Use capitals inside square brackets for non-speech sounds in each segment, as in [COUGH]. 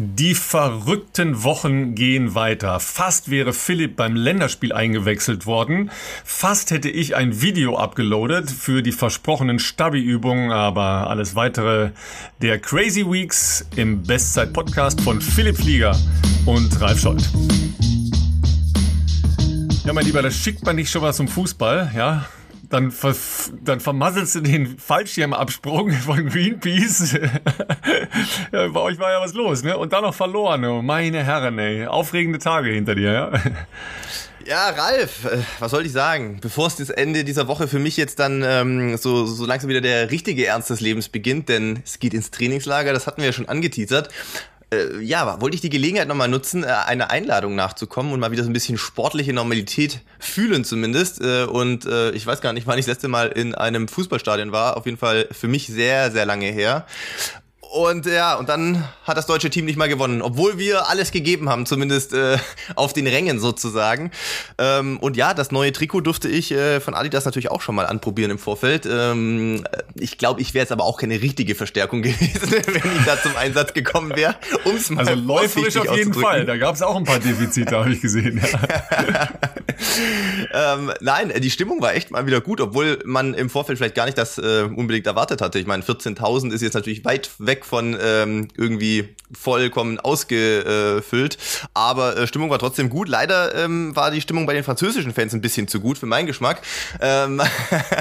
Die verrückten Wochen gehen weiter. Fast wäre Philipp beim Länderspiel eingewechselt worden. Fast hätte ich ein Video abgeloadet für die versprochenen Stabi-Übungen, aber alles weitere der Crazy Weeks im Bestzeit-Podcast von Philipp Flieger und Ralf Scholz. Ja, mein Lieber, das schickt man nicht schon mal zum Fußball, ja? Dann, ver dann vermasselst du den Fallschirmabsprung [LAUGHS] von Greenpeace. [LAUGHS] ja, bei euch war ja was los, ne? Und dann noch verloren. Oh, meine Herren, ey. Aufregende Tage hinter dir, ja? Ja, Ralf, äh, was soll ich sagen? Bevor es das Ende dieser Woche für mich jetzt dann ähm, so, so langsam wieder der richtige Ernst des Lebens beginnt, denn es geht ins Trainingslager, das hatten wir ja schon angeteasert äh, ja, wollte ich die Gelegenheit nochmal nutzen, äh, eine Einladung nachzukommen und mal wieder so ein bisschen sportliche Normalität fühlen zumindest. Äh, und äh, ich weiß gar nicht, wann ich das letzte Mal in einem Fußballstadion war. Auf jeden Fall für mich sehr, sehr lange her. Und ja, und dann hat das deutsche Team nicht mal gewonnen, obwohl wir alles gegeben haben, zumindest äh, auf den Rängen sozusagen. Ähm, und ja, das neue Trikot durfte ich äh, von Adidas natürlich auch schon mal anprobieren im Vorfeld. Ähm, ich glaube, ich wäre jetzt aber auch keine richtige Verstärkung [LAUGHS] gewesen, wenn ich da zum Einsatz gekommen wäre. Um's mal also läuferisch auf jeden Fall. Da gab es auch ein paar Defizite, habe ich gesehen. [LAUGHS] ähm, nein, die Stimmung war echt mal wieder gut, obwohl man im Vorfeld vielleicht gar nicht das äh, unbedingt erwartet hatte. Ich meine, 14.000 ist jetzt natürlich weit weg weg von ähm, irgendwie vollkommen ausgefüllt. Aber äh, Stimmung war trotzdem gut. Leider ähm, war die Stimmung bei den französischen Fans ein bisschen zu gut für meinen Geschmack. Ähm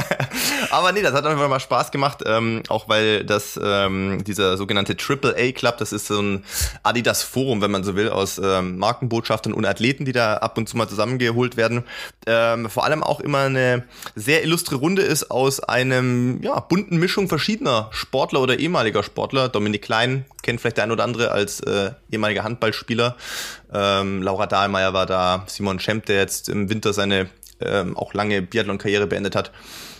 [LAUGHS] aber nee, das hat einfach mal Spaß gemacht, ähm, auch weil das ähm, dieser sogenannte Triple A Club, das ist so ein Adidas Forum, wenn man so will, aus ähm, Markenbotschaftern und Athleten, die da ab und zu mal zusammengeholt werden. Ähm, vor allem auch immer eine sehr illustre Runde ist aus einem ja bunten Mischung verschiedener Sportler oder ehemaliger Sportler Dominik Klein kennt vielleicht der ein oder andere als äh, ehemaliger Handballspieler. Ähm, Laura Dahlmeier war da, Simon Schemp, der jetzt im Winter seine ähm, auch lange Biathlon-Karriere beendet hat.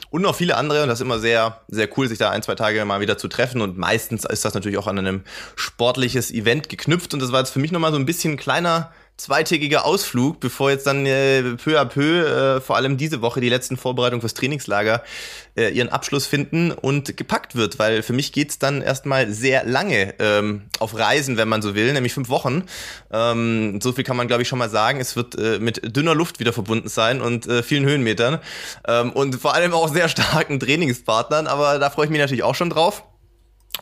Und noch viele andere. Und das ist immer sehr, sehr cool, sich da ein, zwei Tage mal wieder zu treffen. Und meistens ist das natürlich auch an einem sportliches Event geknüpft. Und das war jetzt für mich nochmal so ein bisschen kleiner zweitägiger Ausflug, bevor jetzt dann äh, peu à peu, äh, vor allem diese Woche, die letzten Vorbereitungen fürs Trainingslager äh, ihren Abschluss finden und gepackt wird, weil für mich geht's dann erstmal sehr lange ähm, auf Reisen, wenn man so will, nämlich fünf Wochen. Ähm, so viel kann man, glaube ich, schon mal sagen. Es wird äh, mit dünner Luft wieder verbunden sein und äh, vielen Höhenmetern ähm, und vor allem auch sehr starken Trainingspartnern, aber da freue ich mich natürlich auch schon drauf.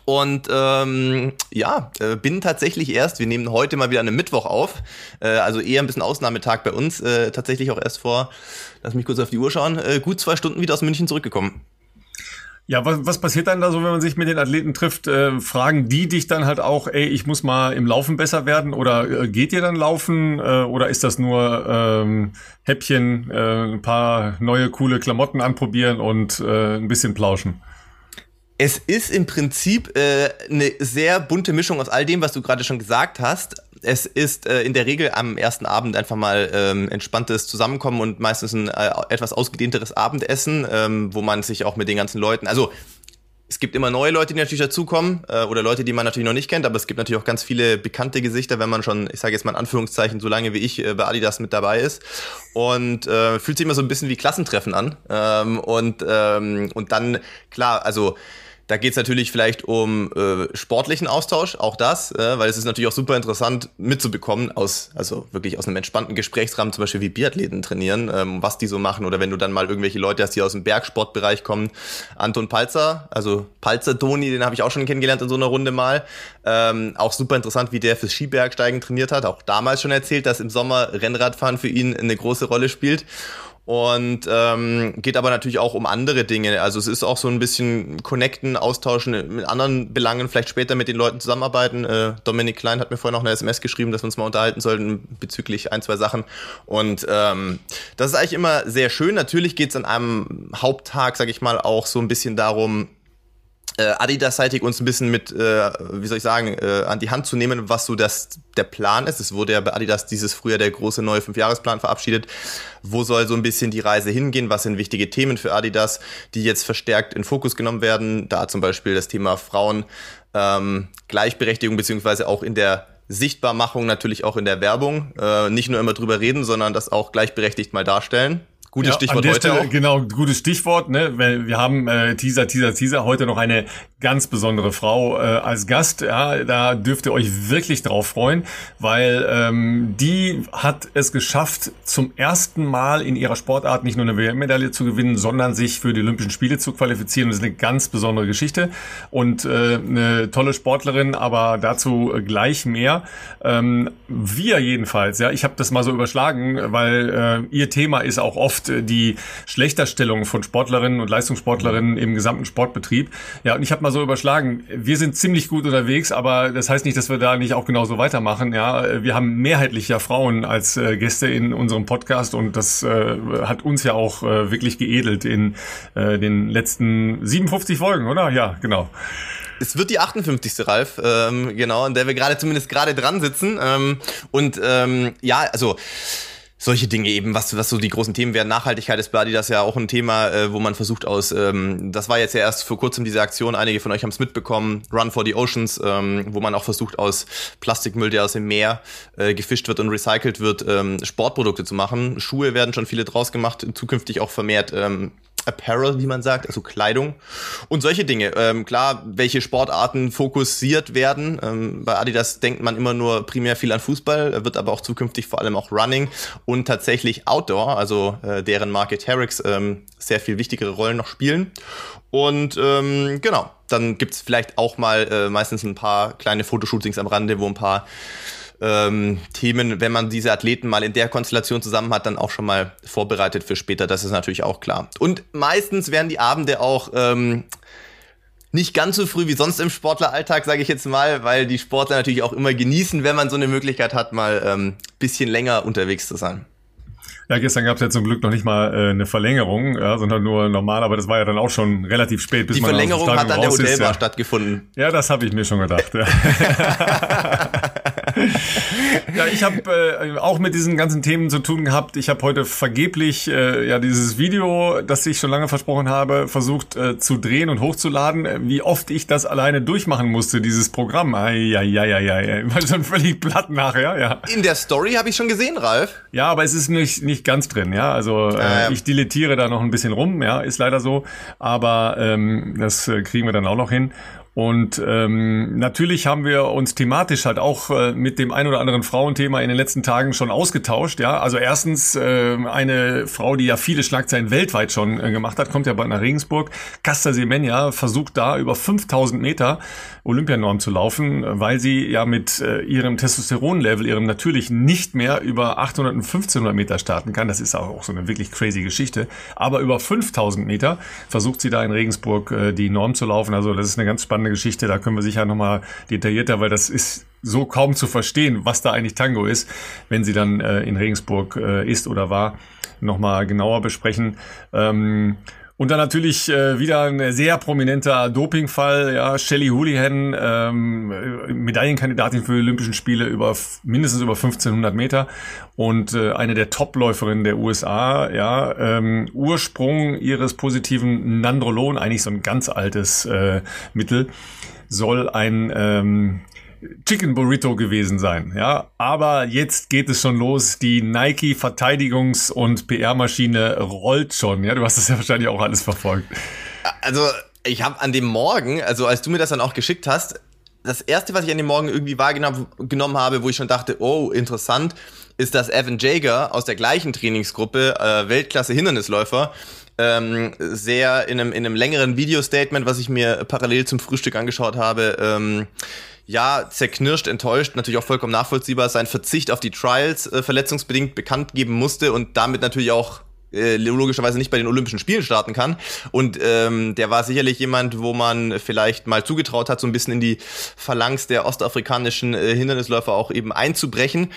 Und ähm, ja, äh, bin tatsächlich erst, wir nehmen heute mal wieder einen Mittwoch auf, äh, also eher ein bisschen Ausnahmetag bei uns, äh, tatsächlich auch erst vor, lass mich kurz auf die Uhr schauen, äh, gut zwei Stunden wieder aus München zurückgekommen. Ja, was, was passiert dann da so, wenn man sich mit den Athleten trifft? Äh, fragen die dich dann halt auch, ey, ich muss mal im Laufen besser werden oder äh, geht ihr dann laufen äh, oder ist das nur ähm, Häppchen, äh, ein paar neue coole Klamotten anprobieren und äh, ein bisschen plauschen? Es ist im Prinzip äh, eine sehr bunte Mischung aus all dem, was du gerade schon gesagt hast. Es ist äh, in der Regel am ersten Abend einfach mal ähm, entspanntes Zusammenkommen und meistens ein äh, etwas ausgedehnteres Abendessen, ähm, wo man sich auch mit den ganzen Leuten, also es gibt immer neue Leute, die natürlich dazukommen äh, oder Leute, die man natürlich noch nicht kennt, aber es gibt natürlich auch ganz viele bekannte Gesichter, wenn man schon, ich sage jetzt mal in Anführungszeichen, so lange wie ich äh, bei Adidas mit dabei ist und äh, fühlt sich immer so ein bisschen wie Klassentreffen an ähm, und ähm, und dann klar, also da geht es natürlich vielleicht um äh, sportlichen Austausch, auch das, äh, weil es ist natürlich auch super interessant mitzubekommen aus, also wirklich aus einem entspannten Gesprächsrahmen, zum Beispiel wie Biathleten trainieren, ähm, was die so machen oder wenn du dann mal irgendwelche Leute hast, die aus dem Bergsportbereich kommen. Anton Palzer, also Palzer Toni, den habe ich auch schon kennengelernt in so einer Runde mal. Ähm, auch super interessant, wie der fürs Skibergsteigen trainiert hat. Auch damals schon erzählt, dass im Sommer Rennradfahren für ihn eine große Rolle spielt und ähm, geht aber natürlich auch um andere Dinge. Also es ist auch so ein bisschen connecten, austauschen mit anderen Belangen, vielleicht später mit den Leuten zusammenarbeiten. Äh, Dominik Klein hat mir vorhin noch eine SMS geschrieben, dass wir uns mal unterhalten sollten bezüglich ein, zwei Sachen. Und ähm, das ist eigentlich immer sehr schön. Natürlich geht es an einem Haupttag, sage ich mal, auch so ein bisschen darum, äh, Adidas-seitig uns ein bisschen mit, äh, wie soll ich sagen, äh, an die Hand zu nehmen, was so das der Plan ist. Es wurde ja bei Adidas dieses Frühjahr der große neue Fünfjahresplan verabschiedet. Wo soll so ein bisschen die Reise hingehen? Was sind wichtige Themen für Adidas, die jetzt verstärkt in Fokus genommen werden? Da zum Beispiel das Thema Frauen, ähm, Gleichberechtigung beziehungsweise auch in der Sichtbarmachung, natürlich auch in der Werbung. Äh, nicht nur immer drüber reden, sondern das auch gleichberechtigt mal darstellen Gutes ja, Stichwort heute Stelle, auch. Genau, gutes Stichwort. Ne? Wir haben äh, Teaser, Teaser, Teaser heute noch eine ganz besondere Frau äh, als Gast. Ja, da dürft ihr euch wirklich drauf freuen, weil ähm, die hat es geschafft, zum ersten Mal in ihrer Sportart nicht nur eine WM-Medaille zu gewinnen, sondern sich für die Olympischen Spiele zu qualifizieren. Das ist eine ganz besondere Geschichte und äh, eine tolle Sportlerin, aber dazu gleich mehr. Ähm, wir jedenfalls, ja, ich habe das mal so überschlagen, weil äh, ihr Thema ist auch oft äh, die Schlechterstellung von Sportlerinnen und Leistungssportlerinnen im gesamten Sportbetrieb. Ja, und ich habe mal so überschlagen, wir sind ziemlich gut unterwegs, aber das heißt nicht, dass wir da nicht auch genauso weitermachen. Ja, wir haben mehrheitlich ja Frauen als äh, Gäste in unserem Podcast und das äh, hat uns ja auch äh, wirklich geedelt in äh, den letzten 57 Folgen, oder? Ja, genau. Es wird die 58. Ralf, ähm, genau, in der wir gerade zumindest gerade dran sitzen. Ähm, und ähm, ja, also solche Dinge eben, was, was so die großen Themen wären. Nachhaltigkeit ist bei Adidas ja auch ein Thema, äh, wo man versucht aus, ähm, das war jetzt ja erst vor kurzem diese Aktion, einige von euch haben es mitbekommen, Run for the Oceans, ähm, wo man auch versucht aus Plastikmüll, der aus dem Meer äh, gefischt wird und recycelt wird, ähm, Sportprodukte zu machen. Schuhe werden schon viele draus gemacht, zukünftig auch vermehrt ähm, Apparel, wie man sagt, also Kleidung und solche Dinge. Ähm, klar, welche Sportarten fokussiert werden. Ähm, bei Adidas denkt man immer nur primär viel an Fußball, wird aber auch zukünftig vor allem auch Running und tatsächlich Outdoor, also äh, deren Marke Terex, ähm, sehr viel wichtigere Rollen noch spielen. Und ähm, genau, dann gibt's vielleicht auch mal äh, meistens ein paar kleine Fotoshootings am Rande, wo ein paar ähm, Themen, wenn man diese Athleten mal in der Konstellation zusammen hat, dann auch schon mal vorbereitet für später. Das ist natürlich auch klar. Und meistens werden die Abende auch ähm, nicht ganz so früh wie sonst im Sportleralltag, sage ich jetzt mal, weil die Sportler natürlich auch immer genießen, wenn man so eine Möglichkeit hat, mal ähm, bisschen länger unterwegs zu sein. Ja, gestern gab es ja zum Glück noch nicht mal äh, eine Verlängerung, ja, sondern nur normal, aber das war ja dann auch schon relativ spät. Bis Die Verlängerung hat an der Hotelbar ja. stattgefunden. Ja, das habe ich mir schon gedacht. Ja. [LAUGHS] ja, ich habe äh, auch mit diesen ganzen Themen zu tun gehabt. Ich habe heute vergeblich äh, ja dieses Video, das ich schon lange versprochen habe, versucht äh, zu drehen und hochzuladen. Wie oft ich das alleine durchmachen musste, dieses Programm. Ja, ja, ja, ja, ja. War schon völlig platt nachher, ja. In der Story habe ich schon gesehen, Ralf. Ja, aber es ist nicht, nicht ganz drin, ja. Also äh, ich deletiere da noch ein bisschen rum, ja, ist leider so. Aber ähm, das äh, kriegen wir dann auch noch hin. Und ähm, natürlich haben wir uns thematisch halt auch äh, mit dem ein oder anderen Frauenthema in den letzten Tagen schon ausgetauscht. Ja, also erstens äh, eine Frau, die ja viele Schlagzeilen weltweit schon äh, gemacht hat, kommt ja bald nach Regensburg. Casta Semenya versucht da über 5000 Meter Olympianorm zu laufen, weil sie ja mit äh, ihrem Testosteronlevel, ihrem natürlichen, nicht mehr über 800 und 1500 Meter starten kann. Das ist auch so eine wirklich crazy Geschichte. Aber über 5000 Meter versucht sie da in Regensburg äh, die Norm zu laufen. Also das ist eine ganz spannende spannende Geschichte. Da können wir sicher nochmal detaillierter, weil das ist so kaum zu verstehen, was da eigentlich Tango ist, wenn sie dann äh, in Regensburg äh, ist oder war, nochmal genauer besprechen. Ähm, und dann natürlich äh, wieder ein sehr prominenter Dopingfall, ja, Shelly Houlihan, ähm, Medaillenkandidatin für die Olympischen Spiele über mindestens über 1500 Meter und äh, eine der Topläuferinnen der USA, ja, ähm, Ursprung ihres positiven Nandrolon, eigentlich so ein ganz altes äh, Mittel, soll ein ähm, Chicken Burrito gewesen sein, ja. Aber jetzt geht es schon los. Die Nike Verteidigungs- und PR-Maschine rollt schon. Ja, du hast das ja wahrscheinlich auch alles verfolgt. Also, ich habe an dem Morgen, also als du mir das dann auch geschickt hast, das erste, was ich an dem Morgen irgendwie wahrgenommen habe, wo ich schon dachte, oh, interessant, ist, dass Evan Jager aus der gleichen Trainingsgruppe, äh, Weltklasse Hindernisläufer, ähm, sehr in einem, in einem längeren Video-Statement, was ich mir parallel zum Frühstück angeschaut habe, ähm, ja, zerknirscht, enttäuscht, natürlich auch vollkommen nachvollziehbar, sein Verzicht auf die Trials äh, verletzungsbedingt bekannt geben musste und damit natürlich auch äh, logischerweise nicht bei den Olympischen Spielen starten kann. Und ähm, der war sicherlich jemand, wo man vielleicht mal zugetraut hat, so ein bisschen in die Phalanx der ostafrikanischen äh, Hindernisläufer auch eben einzubrechen.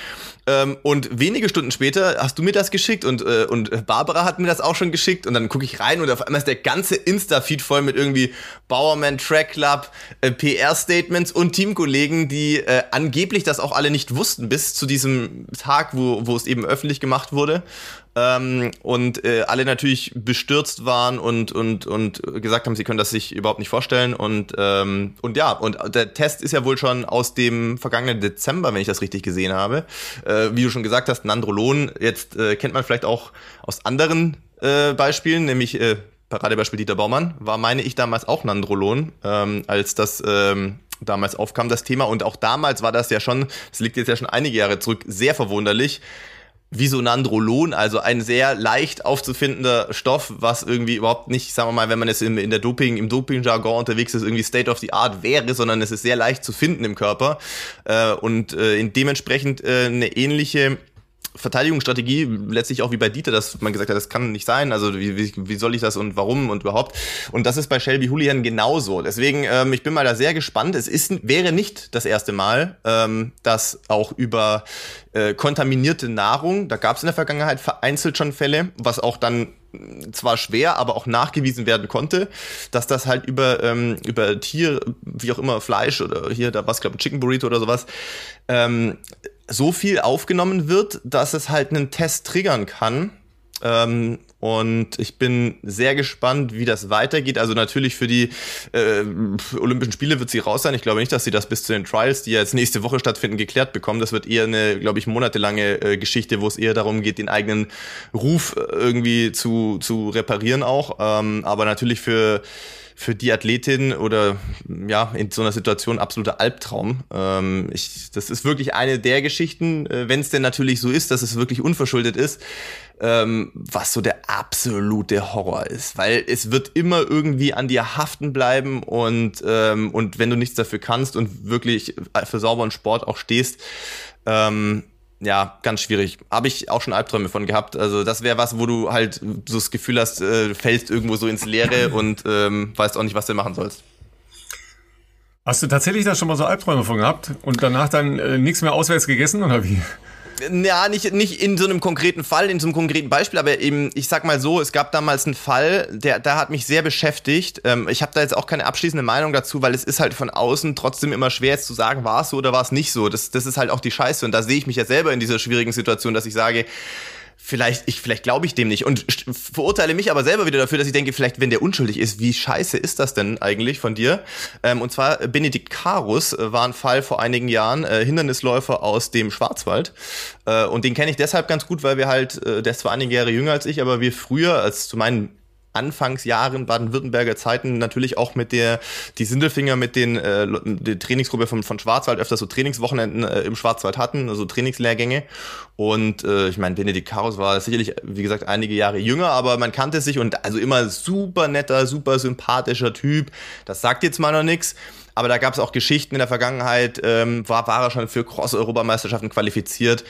Ähm, und wenige Stunden später hast du mir das geschickt und, äh, und Barbara hat mir das auch schon geschickt. Und dann gucke ich rein und auf einmal ist der ganze Insta-Feed voll mit irgendwie Bowerman Track Club, äh, PR-Statements und Teamkollegen, die äh, angeblich das auch alle nicht wussten bis zu diesem Tag, wo, wo es eben öffentlich gemacht wurde ähm, und äh, alle natürlich bestürzt waren und, und, und gesagt haben, sie können das sich überhaupt nicht vorstellen. Und, ähm, und ja, und der Test ist ja wohl schon aus dem vergangenen Dezember, wenn ich das richtig gesehen habe. Äh, wie du schon gesagt hast, Nandrolon, jetzt äh, kennt man vielleicht auch aus anderen äh, Beispielen, nämlich äh, Paradebeispiel Dieter Baumann, war, meine ich, damals auch Nandrolon, ähm, als das ähm, damals aufkam, das Thema. Und auch damals war das ja schon, das liegt jetzt ja schon einige Jahre zurück, sehr verwunderlich, wie so Nandrolon, also ein sehr leicht aufzufindender Stoff, was irgendwie überhaupt nicht, sagen wir mal, wenn man jetzt in, in der Doping, im Doping-Jargon unterwegs ist, irgendwie State of the Art wäre, sondern es ist sehr leicht zu finden im Körper. Äh, und äh, dementsprechend äh, eine ähnliche Verteidigungsstrategie, letztlich auch wie bei Dieter, dass man gesagt hat, das kann nicht sein, also wie, wie, wie soll ich das und warum und überhaupt. Und das ist bei Shelby Julian genauso. Deswegen, ähm, ich bin mal da sehr gespannt. Es ist, wäre nicht das erste Mal, ähm, dass auch über äh, kontaminierte Nahrung, da gab es in der Vergangenheit vereinzelt schon Fälle, was auch dann zwar schwer, aber auch nachgewiesen werden konnte, dass das halt über, ähm, über Tier, wie auch immer, Fleisch oder hier, da war es, glaube Chicken Burrito oder sowas, ähm, so viel aufgenommen wird, dass es halt einen Test triggern kann. Ähm, und ich bin sehr gespannt, wie das weitergeht. Also natürlich für die äh, Olympischen Spiele wird sie raus sein. Ich glaube nicht, dass sie das bis zu den Trials, die ja jetzt nächste Woche stattfinden, geklärt bekommen. Das wird eher eine, glaube ich, monatelange äh, Geschichte, wo es eher darum geht, den eigenen Ruf äh, irgendwie zu, zu reparieren auch. Ähm, aber natürlich für für die Athletin oder ja, in so einer Situation absoluter Albtraum. Ähm, ich, das ist wirklich eine der Geschichten, äh, wenn es denn natürlich so ist, dass es wirklich unverschuldet ist, ähm, was so der absolute Horror ist. Weil es wird immer irgendwie an dir haften bleiben und, ähm, und wenn du nichts dafür kannst und wirklich für sauberen Sport auch stehst, ähm, ja, ganz schwierig. Habe ich auch schon Albträume von gehabt. Also das wäre was, wo du halt so das Gefühl hast, äh, fällst irgendwo so ins Leere [LAUGHS] und ähm, weißt auch nicht, was du machen sollst. Hast du tatsächlich da schon mal so Albträume von gehabt und danach dann äh, nichts mehr auswärts gegessen oder wie? Ja, nicht, nicht in so einem konkreten Fall, in so einem konkreten Beispiel, aber eben, ich sag mal so, es gab damals einen Fall, der, der hat mich sehr beschäftigt. Ähm, ich habe da jetzt auch keine abschließende Meinung dazu, weil es ist halt von außen trotzdem immer schwer jetzt zu sagen, war es so oder war es nicht so. Das, das ist halt auch die Scheiße. Und da sehe ich mich ja selber in dieser schwierigen Situation, dass ich sage, vielleicht, ich, vielleicht glaube ich dem nicht und verurteile mich aber selber wieder dafür, dass ich denke, vielleicht, wenn der unschuldig ist, wie scheiße ist das denn eigentlich von dir? Ähm, und zwar Benedikt Karus äh, war ein Fall vor einigen Jahren, äh, Hindernisläufer aus dem Schwarzwald. Äh, und den kenne ich deshalb ganz gut, weil wir halt, äh, der ist zwar einige Jahre jünger als ich, aber wir früher, als zu meinen Anfangsjahren Baden-Württemberger Zeiten natürlich auch mit der, die Sindelfinger mit den, äh, die Trainingsgruppe von, von Schwarzwald öfter so Trainingswochenenden äh, im Schwarzwald hatten, also Trainingslehrgänge. Und äh, ich meine, Benedikt Karus war sicherlich, wie gesagt, einige Jahre jünger, aber man kannte sich und also immer super netter, super sympathischer Typ. Das sagt jetzt mal noch nichts. Aber da gab es auch Geschichten in der Vergangenheit, ähm, war, war er schon für Cross-Europameisterschaften qualifiziert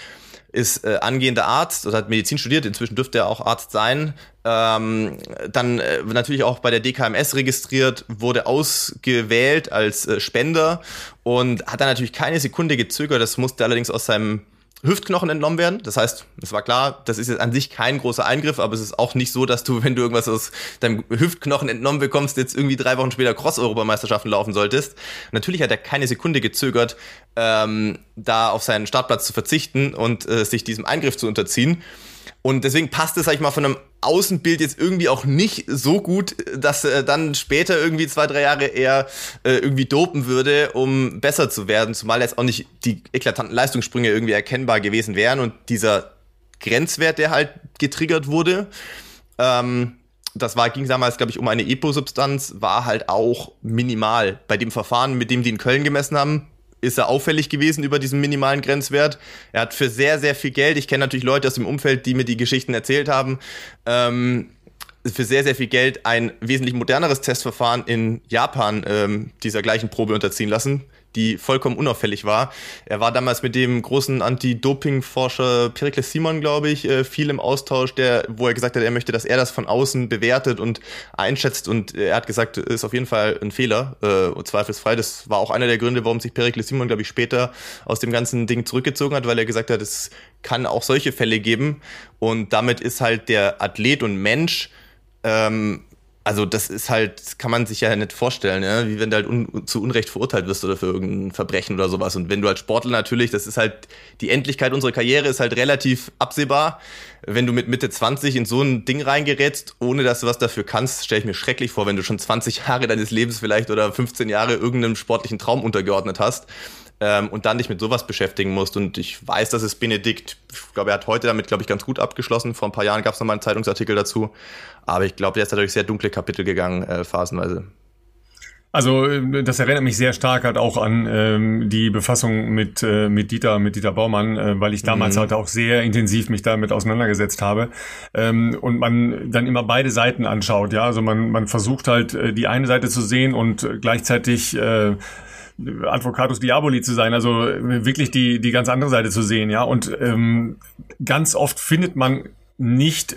ist äh, angehender Arzt oder hat Medizin studiert, inzwischen dürfte er auch Arzt sein. Ähm, dann äh, natürlich auch bei der DKMS registriert, wurde ausgewählt als äh, Spender und hat dann natürlich keine Sekunde gezögert. Das musste allerdings aus seinem Hüftknochen entnommen werden. Das heißt, es war klar, das ist jetzt an sich kein großer Eingriff, aber es ist auch nicht so, dass du, wenn du irgendwas aus deinem Hüftknochen entnommen bekommst, jetzt irgendwie drei Wochen später Cross-Europameisterschaften laufen solltest. Natürlich hat er keine Sekunde gezögert, ähm, da auf seinen Startplatz zu verzichten und äh, sich diesem Eingriff zu unterziehen. Und deswegen passt es, sag ich mal, von einem Außenbild jetzt irgendwie auch nicht so gut, dass er dann später irgendwie zwei, drei Jahre eher äh, irgendwie dopen würde, um besser zu werden, zumal jetzt auch nicht die eklatanten Leistungssprünge irgendwie erkennbar gewesen wären und dieser Grenzwert, der halt getriggert wurde, ähm, das war, ging damals, glaube ich, um eine EPO-Substanz, war halt auch minimal. Bei dem Verfahren, mit dem die in Köln gemessen haben, ist er auffällig gewesen über diesen minimalen Grenzwert. Er hat für sehr, sehr viel Geld, ich kenne natürlich Leute aus dem Umfeld, die mir die Geschichten erzählt haben, ähm, für sehr, sehr viel Geld ein wesentlich moderneres Testverfahren in Japan ähm, dieser gleichen Probe unterziehen lassen die vollkommen unauffällig war. Er war damals mit dem großen Anti-Doping-Forscher Pericles Simon, glaube ich, äh, viel im Austausch, der, wo er gesagt hat, er möchte, dass er das von außen bewertet und einschätzt. Und er hat gesagt, ist auf jeden Fall ein Fehler, äh, zweifelsfrei. Das war auch einer der Gründe, warum sich Pericles Simon, glaube ich, später aus dem ganzen Ding zurückgezogen hat, weil er gesagt hat, es kann auch solche Fälle geben. Und damit ist halt der Athlet und Mensch ähm, also das ist halt, kann man sich ja nicht vorstellen, ja? wie wenn du halt un zu Unrecht verurteilt wirst oder für irgendein Verbrechen oder sowas. Und wenn du als Sportler natürlich, das ist halt, die Endlichkeit unserer Karriere ist halt relativ absehbar. Wenn du mit Mitte 20 in so ein Ding reingerätst, ohne dass du was dafür kannst, stelle ich mir schrecklich vor, wenn du schon 20 Jahre deines Lebens vielleicht oder 15 Jahre irgendeinem sportlichen Traum untergeordnet hast ähm, und dann dich mit sowas beschäftigen musst. Und ich weiß, dass es Benedikt, ich glaube, er hat heute damit, glaube ich, ganz gut abgeschlossen. Vor ein paar Jahren gab es nochmal einen Zeitungsartikel dazu. Aber ich glaube, der ist dadurch sehr dunkle Kapitel gegangen, äh, phasenweise. Also äh, das erinnert mich sehr stark halt auch an ähm, die Befassung mit äh, mit Dieter mit Dieter Baumann, äh, weil ich damals mhm. halt auch sehr intensiv mich damit auseinandergesetzt habe ähm, und man dann immer beide Seiten anschaut. Ja, also man man versucht halt äh, die eine Seite zu sehen und gleichzeitig äh, Advocatus Diaboli zu sein, also wirklich die die ganz andere Seite zu sehen, ja. Und ähm, ganz oft findet man nicht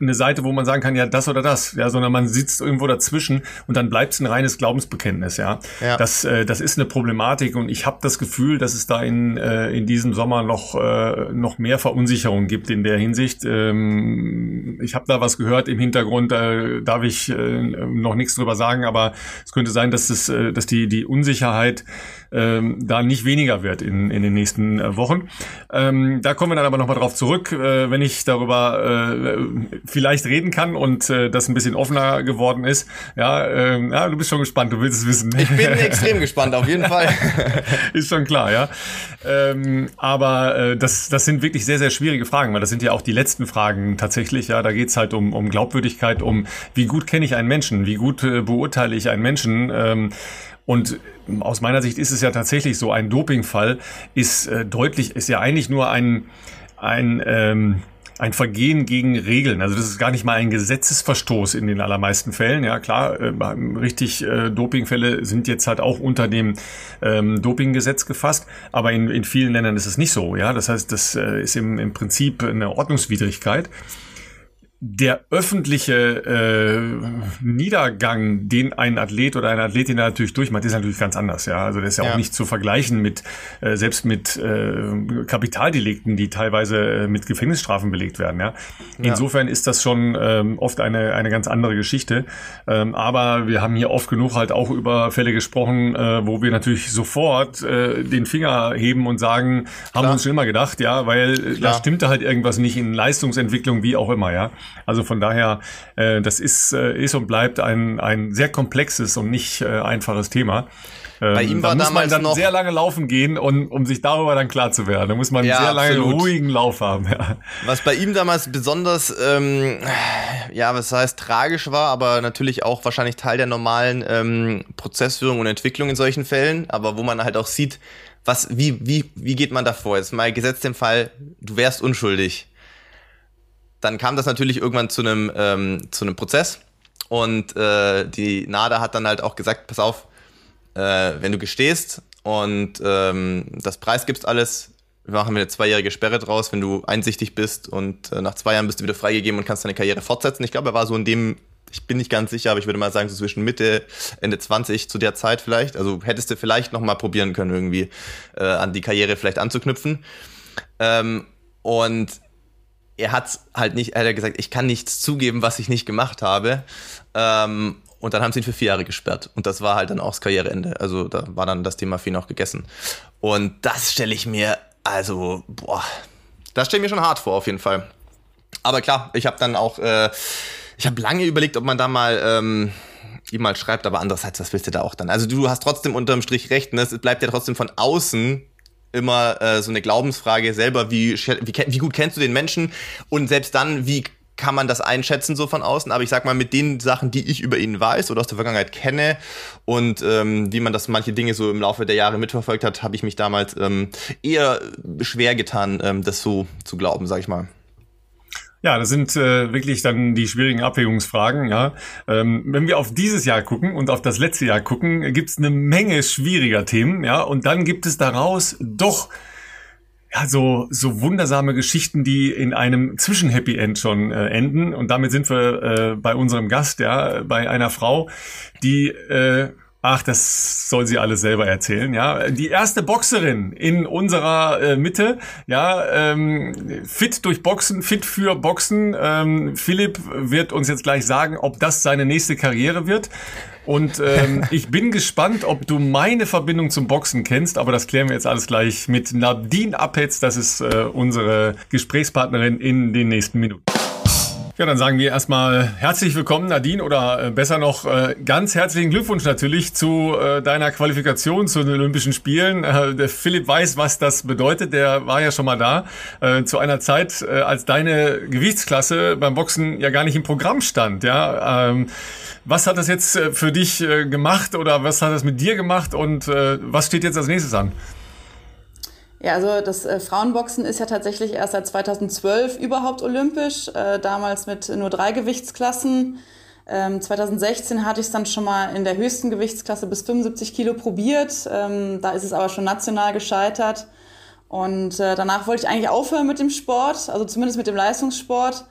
eine Seite, wo man sagen kann, ja, das oder das, ja, sondern man sitzt irgendwo dazwischen und dann bleibt es ein reines Glaubensbekenntnis, ja. ja. Das, äh, das ist eine Problematik und ich habe das Gefühl, dass es da in, äh, in diesem Sommer noch, äh, noch mehr Verunsicherung gibt in der Hinsicht. Ähm, ich habe da was gehört im Hintergrund, da darf ich äh, noch nichts drüber sagen, aber es könnte sein, dass, es, äh, dass die, die Unsicherheit ähm, da nicht weniger wird in, in den nächsten äh, Wochen. Ähm, da kommen wir dann aber nochmal drauf zurück, äh, wenn ich darüber äh, vielleicht reden kann und äh, das ein bisschen offener geworden ist. Ja, äh, ja, du bist schon gespannt, du willst es wissen. Ich bin [LAUGHS] extrem gespannt, auf jeden Fall. [LAUGHS] ist schon klar, ja. Ähm, aber äh, das, das sind wirklich sehr, sehr schwierige Fragen, weil das sind ja auch die letzten Fragen tatsächlich. Ja, da geht's halt um, um Glaubwürdigkeit, um wie gut kenne ich einen Menschen, wie gut äh, beurteile ich einen Menschen. Ähm, und aus meiner Sicht ist es ja tatsächlich so, ein Dopingfall ist äh, deutlich, ist ja eigentlich nur ein, ein, ähm, ein Vergehen gegen Regeln. Also das ist gar nicht mal ein Gesetzesverstoß in den allermeisten Fällen. Ja klar, äh, richtig äh, Dopingfälle sind jetzt halt auch unter dem ähm, Dopinggesetz gefasst, aber in, in vielen Ländern ist es nicht so. Ja, das heißt, das äh, ist im, im Prinzip eine Ordnungswidrigkeit der öffentliche äh, Niedergang, den ein Athlet oder eine Athletin natürlich durchmacht, ist natürlich ganz anders. Ja, also das ist ja, ja. auch nicht zu vergleichen mit äh, selbst mit äh, Kapitaldelikten, die teilweise äh, mit Gefängnisstrafen belegt werden. Ja, insofern ja. ist das schon ähm, oft eine eine ganz andere Geschichte. Ähm, aber wir haben hier oft genug halt auch über Fälle gesprochen, äh, wo wir natürlich sofort äh, den Finger heben und sagen, Klar. haben wir uns schon immer gedacht, ja, weil Klar. da stimmte halt irgendwas nicht in Leistungsentwicklung, wie auch immer, ja. Also von daher, äh, das ist, äh, ist und bleibt ein, ein sehr komplexes und nicht äh, einfaches Thema. Bei ihm ähm, war da muss man dann noch sehr lange laufen gehen, und, um sich darüber dann klar zu werden. Da muss man ja, einen sehr lange absolut. ruhigen Lauf haben. Ja. Was bei ihm damals besonders, ähm, ja, was heißt tragisch war, aber natürlich auch wahrscheinlich Teil der normalen ähm, Prozessführung und Entwicklung in solchen Fällen, aber wo man halt auch sieht, was, wie, wie, wie geht man davor? Jetzt mal gesetzt den Fall, du wärst unschuldig dann kam das natürlich irgendwann zu einem, ähm, zu einem Prozess. Und äh, die NADA hat dann halt auch gesagt, pass auf, äh, wenn du gestehst und ähm, das Preis gibst alles, wir machen eine zweijährige Sperre draus, wenn du einsichtig bist und äh, nach zwei Jahren bist du wieder freigegeben und kannst deine Karriere fortsetzen. Ich glaube, er war so in dem, ich bin nicht ganz sicher, aber ich würde mal sagen, so zwischen Mitte, Ende 20 zu der Zeit vielleicht. Also hättest du vielleicht nochmal probieren können, irgendwie äh, an die Karriere vielleicht anzuknüpfen. Ähm, und er hat halt nicht, er hat gesagt, ich kann nichts zugeben, was ich nicht gemacht habe. Ähm, und dann haben sie ihn für vier Jahre gesperrt. Und das war halt dann auch das Karriereende. Also da war dann das Thema ihn auch gegessen. Und das stelle ich mir, also, boah, das stelle ich mir schon hart vor, auf jeden Fall. Aber klar, ich habe dann auch, äh, ich habe lange überlegt, ob man da mal ähm, ihm mal schreibt, aber andererseits, was willst du da auch dann? Also du hast trotzdem unterm Strich recht, ne? es bleibt ja trotzdem von außen immer äh, so eine Glaubensfrage selber, wie, wie, wie gut kennst du den Menschen und selbst dann, wie kann man das einschätzen so von außen, aber ich sag mal mit den Sachen, die ich über ihn weiß oder aus der Vergangenheit kenne und ähm, wie man das manche Dinge so im Laufe der Jahre mitverfolgt hat, habe ich mich damals ähm, eher schwer getan, ähm, das so zu glauben, sag ich mal. Ja, das sind äh, wirklich dann die schwierigen Abwägungsfragen. Ja, ähm, wenn wir auf dieses Jahr gucken und auf das letzte Jahr gucken, gibt es eine Menge schwieriger Themen. Ja, und dann gibt es daraus doch ja, so, so wundersame Geschichten, die in einem Zwischen-Happy End schon äh, enden. Und damit sind wir äh, bei unserem Gast, ja, bei einer Frau, die äh, Ach, das soll sie alles selber erzählen, ja. Die erste Boxerin in unserer äh, Mitte, ja, ähm, fit durch Boxen, fit für Boxen. Ähm, Philipp wird uns jetzt gleich sagen, ob das seine nächste Karriere wird. Und ähm, [LAUGHS] ich bin gespannt, ob du meine Verbindung zum Boxen kennst, aber das klären wir jetzt alles gleich mit Nadine Appetz. Das ist äh, unsere Gesprächspartnerin in den nächsten Minuten. Ja, dann sagen wir erstmal herzlich willkommen, Nadine, oder äh, besser noch äh, ganz herzlichen Glückwunsch natürlich zu äh, deiner Qualifikation zu den Olympischen Spielen. Der Philipp weiß, was das bedeutet, der war ja schon mal da, zu einer Zeit, als deine Gewichtsklasse beim Boxen ja gar nicht im Programm stand. Ja, ähm, was hat das jetzt für dich gemacht oder was hat das mit dir gemacht und was steht jetzt als nächstes an? Ja, also das äh, Frauenboxen ist ja tatsächlich erst seit 2012 überhaupt olympisch, äh, damals mit nur drei Gewichtsklassen. Ähm, 2016 hatte ich es dann schon mal in der höchsten Gewichtsklasse bis 75 Kilo probiert. Ähm, da ist es aber schon national gescheitert. Und äh, danach wollte ich eigentlich aufhören mit dem Sport, also zumindest mit dem Leistungssport.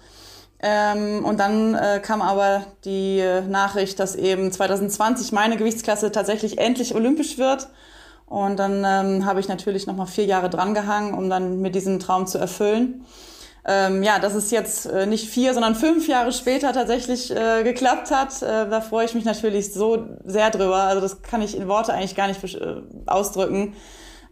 Ähm, und dann äh, kam aber die äh, Nachricht, dass eben 2020 meine Gewichtsklasse tatsächlich endlich olympisch wird. Und dann ähm, habe ich natürlich noch mal vier Jahre drangehangen, um dann mir diesen Traum zu erfüllen. Ähm, ja, dass es jetzt äh, nicht vier, sondern fünf Jahre später tatsächlich äh, geklappt hat, äh, da freue ich mich natürlich so sehr drüber. Also das kann ich in Worte eigentlich gar nicht äh, ausdrücken.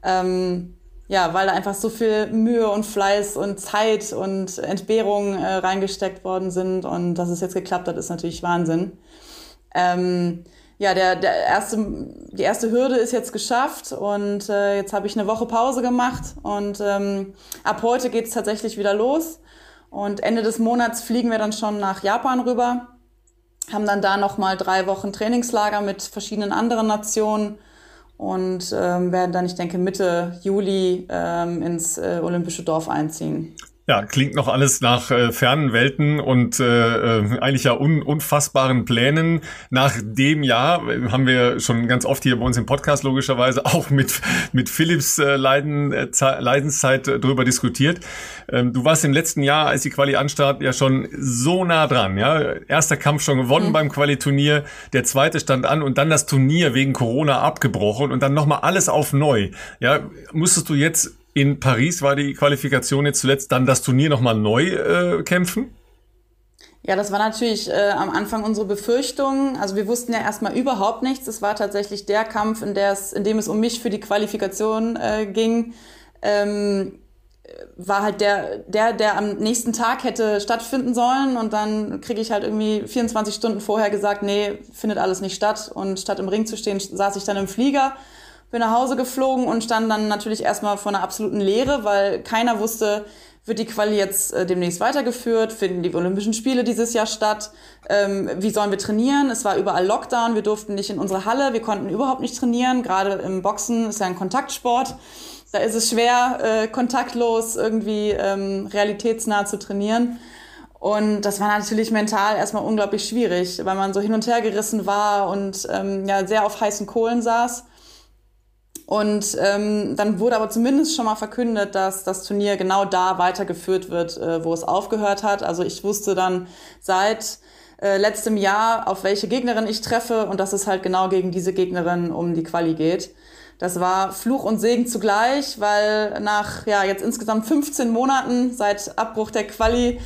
Ähm, ja, weil da einfach so viel Mühe und Fleiß und Zeit und Entbehrung äh, reingesteckt worden sind und dass es jetzt geklappt hat, ist natürlich Wahnsinn. Ähm, ja, der, der erste, die erste Hürde ist jetzt geschafft und äh, jetzt habe ich eine Woche Pause gemacht und ähm, ab heute geht es tatsächlich wieder los. Und Ende des Monats fliegen wir dann schon nach Japan rüber, haben dann da nochmal drei Wochen Trainingslager mit verschiedenen anderen Nationen und ähm, werden dann, ich denke, Mitte Juli ähm, ins äh, Olympische Dorf einziehen. Ja, klingt noch alles nach äh, fernen Welten und äh, äh, eigentlich ja un unfassbaren Plänen. Nach dem Jahr äh, haben wir schon ganz oft hier bei uns im Podcast logischerweise [LAUGHS] auch mit mit Philips äh, Leiden, äh, Leidenszeit äh, darüber diskutiert. Ähm, du warst im letzten Jahr, als die Quali anstarrt, ja schon so nah dran. Ja, erster Kampf schon gewonnen mhm. beim Quali-Turnier, der zweite stand an und dann das Turnier wegen Corona abgebrochen und dann nochmal alles auf neu. Ja, musstest du jetzt in Paris war die Qualifikation jetzt zuletzt dann das Turnier nochmal neu äh, kämpfen? Ja, das war natürlich äh, am Anfang unsere Befürchtung. Also wir wussten ja erstmal überhaupt nichts. Es war tatsächlich der Kampf, in, in dem es um mich für die Qualifikation äh, ging. Ähm, war halt der, der, der am nächsten Tag hätte stattfinden sollen und dann kriege ich halt irgendwie 24 Stunden vorher gesagt, nee, findet alles nicht statt und statt im Ring zu stehen, saß ich dann im Flieger bin nach Hause geflogen und stand dann natürlich erstmal vor einer absoluten Leere, weil keiner wusste, wird die Quali jetzt äh, demnächst weitergeführt? Finden die Olympischen Spiele dieses Jahr statt? Ähm, wie sollen wir trainieren? Es war überall Lockdown, wir durften nicht in unsere Halle, wir konnten überhaupt nicht trainieren. Gerade im Boxen ist ja ein Kontaktsport. Da ist es schwer, äh, kontaktlos irgendwie ähm, realitätsnah zu trainieren. Und das war natürlich mental erstmal unglaublich schwierig, weil man so hin und her gerissen war und ähm, ja, sehr auf heißen Kohlen saß. Und ähm, dann wurde aber zumindest schon mal verkündet, dass das Turnier genau da weitergeführt wird, äh, wo es aufgehört hat. Also ich wusste dann seit äh, letztem Jahr, auf welche Gegnerin ich treffe und dass es halt genau gegen diese Gegnerin um die Quali geht. Das war Fluch und Segen zugleich, weil nach ja jetzt insgesamt 15 Monaten seit Abbruch der Quali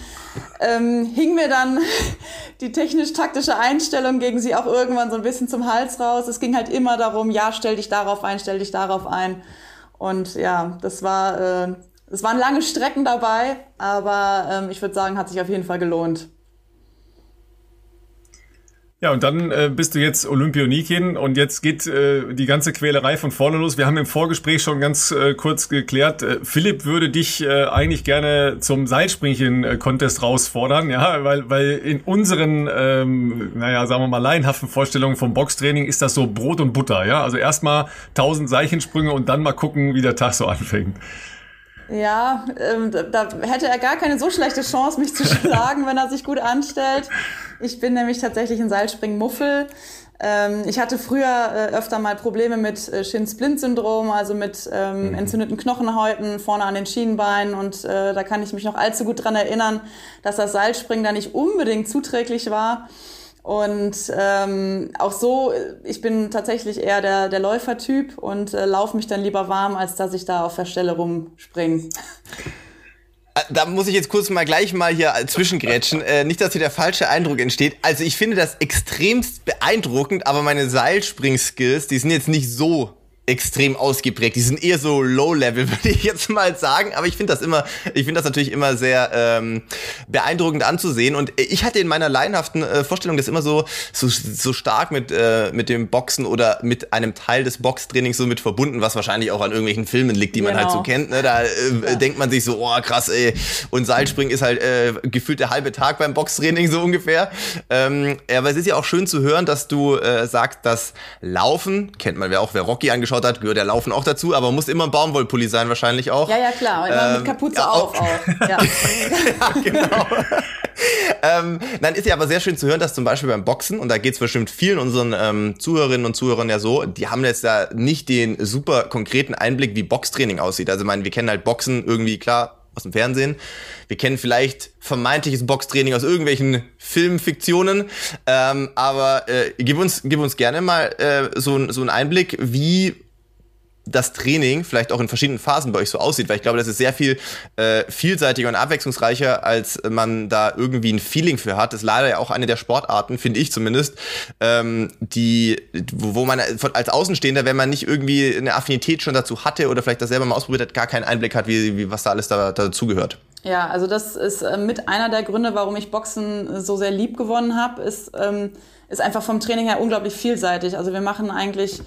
ähm, hing mir dann [LAUGHS] die technisch-taktische Einstellung gegen sie auch irgendwann so ein bisschen zum Hals raus. Es ging halt immer darum, ja, stell dich darauf ein, stell dich darauf ein. Und ja, das war, äh, es waren lange Strecken dabei, aber ähm, ich würde sagen, hat sich auf jeden Fall gelohnt. Ja, und dann äh, bist du jetzt Olympionikin und jetzt geht äh, die ganze Quälerei von vorne los. Wir haben im Vorgespräch schon ganz äh, kurz geklärt, äh, Philipp würde dich äh, eigentlich gerne zum Seilspringchen-Contest rausfordern, ja, weil, weil in unseren, ähm, naja, sagen wir mal, laienhaften Vorstellungen vom Boxtraining ist das so Brot und Butter, ja. Also erstmal tausend Seilchensprünge und dann mal gucken, wie der Tag so anfängt. Ja, ähm, da hätte er gar keine so schlechte Chance, mich zu [LAUGHS] schlagen, wenn er sich gut anstellt. Ich bin nämlich tatsächlich ein Seilspringmuffel. Ähm, ich hatte früher äh, öfter mal Probleme mit äh, Shin-Splint-Syndrom, also mit ähm, mhm. entzündeten Knochenhäuten vorne an den Schienenbeinen. Und äh, da kann ich mich noch allzu gut dran erinnern, dass das Seilspringen da nicht unbedingt zuträglich war. Und ähm, auch so, ich bin tatsächlich eher der, der Läufertyp und äh, laufe mich dann lieber warm, als dass ich da auf der Stelle rumspringe. Äh, da muss ich jetzt kurz mal gleich mal hier zwischengrätschen. Äh, nicht, dass hier der falsche Eindruck entsteht. Also ich finde das extremst beeindruckend, aber meine Seilspring-Skills, die sind jetzt nicht so extrem ausgeprägt. Die sind eher so Low-Level, [LAUGHS] würde ich jetzt mal sagen. Aber ich finde das immer, ich finde das natürlich immer sehr ähm, beeindruckend anzusehen. Und ich hatte in meiner laienhaften äh, Vorstellung das immer so, so, so stark mit, äh, mit dem Boxen oder mit einem Teil des Boxtrainings so mit verbunden, was wahrscheinlich auch an irgendwelchen Filmen liegt, die genau. man halt so genau. kennt. Ne? Da äh, ja. denkt man sich so, oh krass, ey. Und Seilspringen ist halt äh, gefühlt der halbe Tag beim Boxtraining so ungefähr. Ähm, aber es ist ja auch schön zu hören, dass du äh, sagst, dass Laufen, kennt man wer auch, wer Rocky angeschaut angeschaut hat, gehört der Laufen auch dazu, aber muss immer ein Baumwollpulli sein wahrscheinlich auch. Ja, ja, klar. Und ähm, mit Kapuze ja, auf auch. Ja, [LAUGHS] ja genau. [LAUGHS] ähm, nein, ist ja aber sehr schön zu hören, dass zum Beispiel beim Boxen, und da geht es bestimmt vielen unseren ähm, Zuhörerinnen und Zuhörern ja so, die haben jetzt ja nicht den super konkreten Einblick, wie Boxtraining aussieht. Also ich meine, wir kennen halt Boxen irgendwie, klar, aus dem Fernsehen. Wir kennen vielleicht vermeintliches Boxtraining aus irgendwelchen Filmfiktionen. Ähm, aber äh, gib, uns, gib uns gerne mal äh, so, so einen Einblick, wie das Training vielleicht auch in verschiedenen Phasen bei euch so aussieht, weil ich glaube, das ist sehr viel äh, vielseitiger und abwechslungsreicher, als man da irgendwie ein Feeling für hat. Das ist leider ja auch eine der Sportarten, finde ich zumindest, ähm, die, wo man als Außenstehender, wenn man nicht irgendwie eine Affinität schon dazu hatte oder vielleicht das selber mal ausprobiert hat, gar keinen Einblick hat, wie, wie was da alles da, dazugehört. Ja, also das ist äh, mit einer der Gründe, warum ich Boxen so sehr lieb gewonnen habe, ist, ähm, ist einfach vom Training her unglaublich vielseitig. Also wir machen eigentlich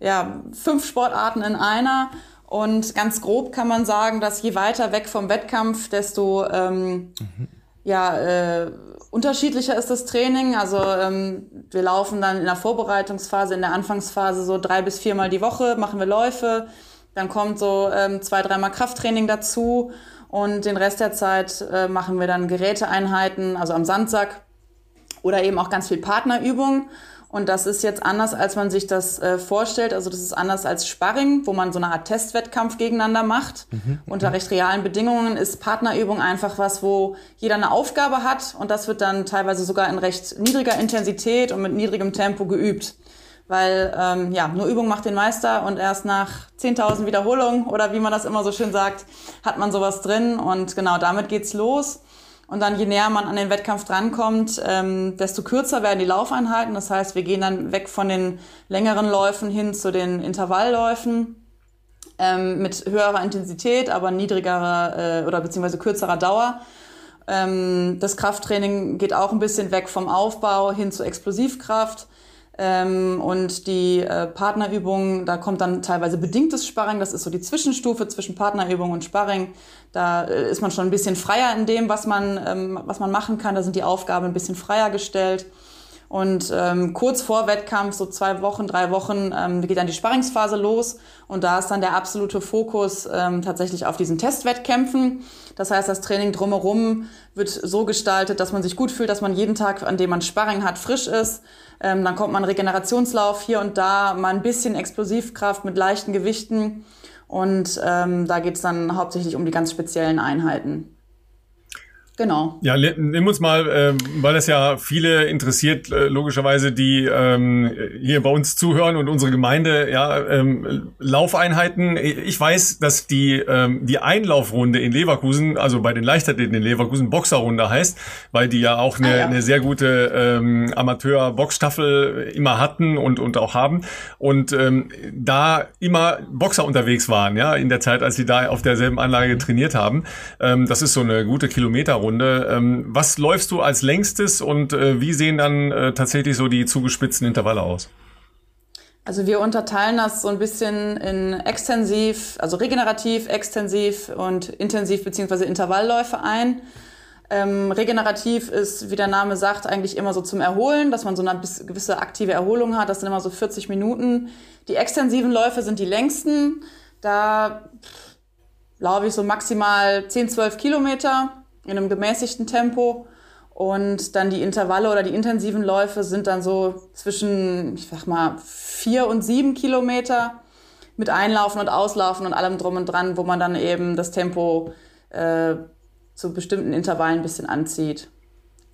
ja, fünf Sportarten in einer. Und ganz grob kann man sagen, dass je weiter weg vom Wettkampf, desto ähm, mhm. ja, äh, unterschiedlicher ist das Training. Also ähm, wir laufen dann in der Vorbereitungsphase, in der Anfangsphase so drei bis viermal die Woche, machen wir Läufe. Dann kommt so ähm, zwei, dreimal Krafttraining dazu. Und den Rest der Zeit äh, machen wir dann Geräteeinheiten, also am Sandsack oder eben auch ganz viel Partnerübungen. Und das ist jetzt anders, als man sich das äh, vorstellt. Also das ist anders als Sparring, wo man so eine Art Testwettkampf gegeneinander macht. Mhm, Unter recht realen Bedingungen ist Partnerübung einfach was, wo jeder eine Aufgabe hat und das wird dann teilweise sogar in recht niedriger Intensität und mit niedrigem Tempo geübt. Weil ähm, ja, nur Übung macht den Meister und erst nach 10.000 Wiederholungen oder wie man das immer so schön sagt, hat man sowas drin und genau damit geht's los. Und dann, je näher man an den Wettkampf drankommt, ähm, desto kürzer werden die Laufeinheiten. Das heißt, wir gehen dann weg von den längeren Läufen hin zu den Intervallläufen ähm, mit höherer Intensität, aber niedrigerer äh, oder beziehungsweise kürzerer Dauer. Ähm, das Krafttraining geht auch ein bisschen weg vom Aufbau hin zur Explosivkraft. Ähm, und die äh, Partnerübungen, da kommt dann teilweise bedingtes Sparring, das ist so die Zwischenstufe zwischen Partnerübung und Sparring. Da äh, ist man schon ein bisschen freier in dem, was man, ähm, was man machen kann. Da sind die Aufgaben ein bisschen freier gestellt. Und ähm, kurz vor Wettkampf, so zwei Wochen, drei Wochen, ähm, geht dann die Sparringsphase los. Und da ist dann der absolute Fokus ähm, tatsächlich auf diesen Testwettkämpfen. Das heißt, das Training drumherum wird so gestaltet, dass man sich gut fühlt, dass man jeden Tag, an dem man Sparring hat, frisch ist. Ähm, dann kommt man Regenerationslauf hier und da, mal ein bisschen Explosivkraft mit leichten Gewichten. Und ähm, da geht's dann hauptsächlich um die ganz speziellen Einheiten. Genau. Ja, nimm uns mal, äh, weil es ja viele interessiert, äh, logischerweise, die ähm, hier bei uns zuhören und unsere Gemeinde, ja, ähm, Laufeinheiten. Ich weiß, dass die, ähm, die Einlaufrunde in Leverkusen, also bei den Leichtathleten in Leverkusen, Boxerrunde heißt, weil die ja auch eine, ah, ja. eine sehr gute ähm, Amateur-Boxstaffel immer hatten und, und auch haben. Und ähm, da immer Boxer unterwegs waren, ja, in der Zeit, als sie da auf derselben Anlage trainiert haben. Ähm, das ist so eine gute Kilometerrunde. Runde. Ähm, was läufst du als längstes und äh, wie sehen dann äh, tatsächlich so die zugespitzten Intervalle aus? Also wir unterteilen das so ein bisschen in extensiv, also regenerativ, extensiv und intensiv beziehungsweise Intervallläufe ein. Ähm, regenerativ ist, wie der Name sagt, eigentlich immer so zum Erholen, dass man so eine gewisse aktive Erholung hat. Das sind immer so 40 Minuten. Die extensiven Läufe sind die längsten. Da laufe ich so maximal 10, 12 Kilometer in einem gemäßigten Tempo. Und dann die Intervalle oder die intensiven Läufe sind dann so zwischen, ich sag mal, vier und sieben Kilometer mit Einlaufen und Auslaufen und allem drum und dran, wo man dann eben das Tempo äh, zu bestimmten Intervallen ein bisschen anzieht.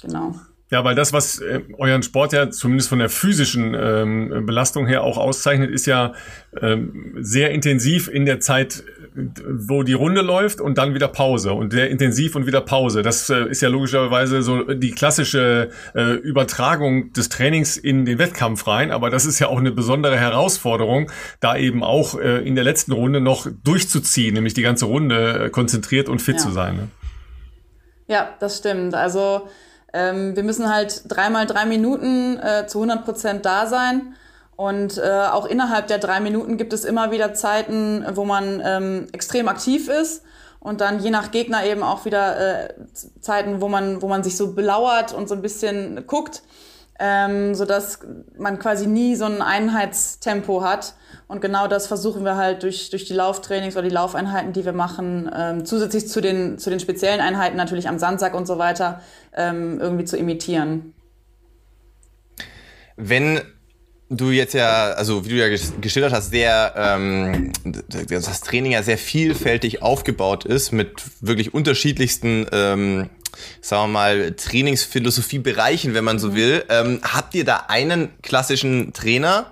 Genau. Ja, weil das, was äh, euren Sport ja zumindest von der physischen ähm, Belastung her auch auszeichnet, ist ja ähm, sehr intensiv in der Zeit wo die Runde läuft und dann wieder Pause und sehr intensiv und wieder Pause. Das äh, ist ja logischerweise so die klassische äh, Übertragung des Trainings in den Wettkampf rein, aber das ist ja auch eine besondere Herausforderung, da eben auch äh, in der letzten Runde noch durchzuziehen, nämlich die ganze Runde äh, konzentriert und fit ja. zu sein. Ne? Ja, das stimmt. Also ähm, wir müssen halt dreimal drei Minuten äh, zu 100 Prozent da sein. Und äh, auch innerhalb der drei Minuten gibt es immer wieder Zeiten, wo man ähm, extrem aktiv ist und dann je nach Gegner eben auch wieder äh, Zeiten, wo man, wo man sich so belauert und so ein bisschen guckt, ähm, so dass man quasi nie so ein Einheitstempo hat. Und genau das versuchen wir halt durch, durch die Lauftrainings oder die Laufeinheiten, die wir machen, ähm, zusätzlich zu den, zu den speziellen Einheiten natürlich am Sandsack und so weiter, ähm, irgendwie zu imitieren. Wenn du jetzt ja, also wie du ja geschildert hast, sehr ähm, das Training ja sehr vielfältig aufgebaut ist mit wirklich unterschiedlichsten, ähm, sagen wir mal, Trainingsphilosophiebereichen, wenn man so mhm. will. Ähm, habt ihr da einen klassischen Trainer,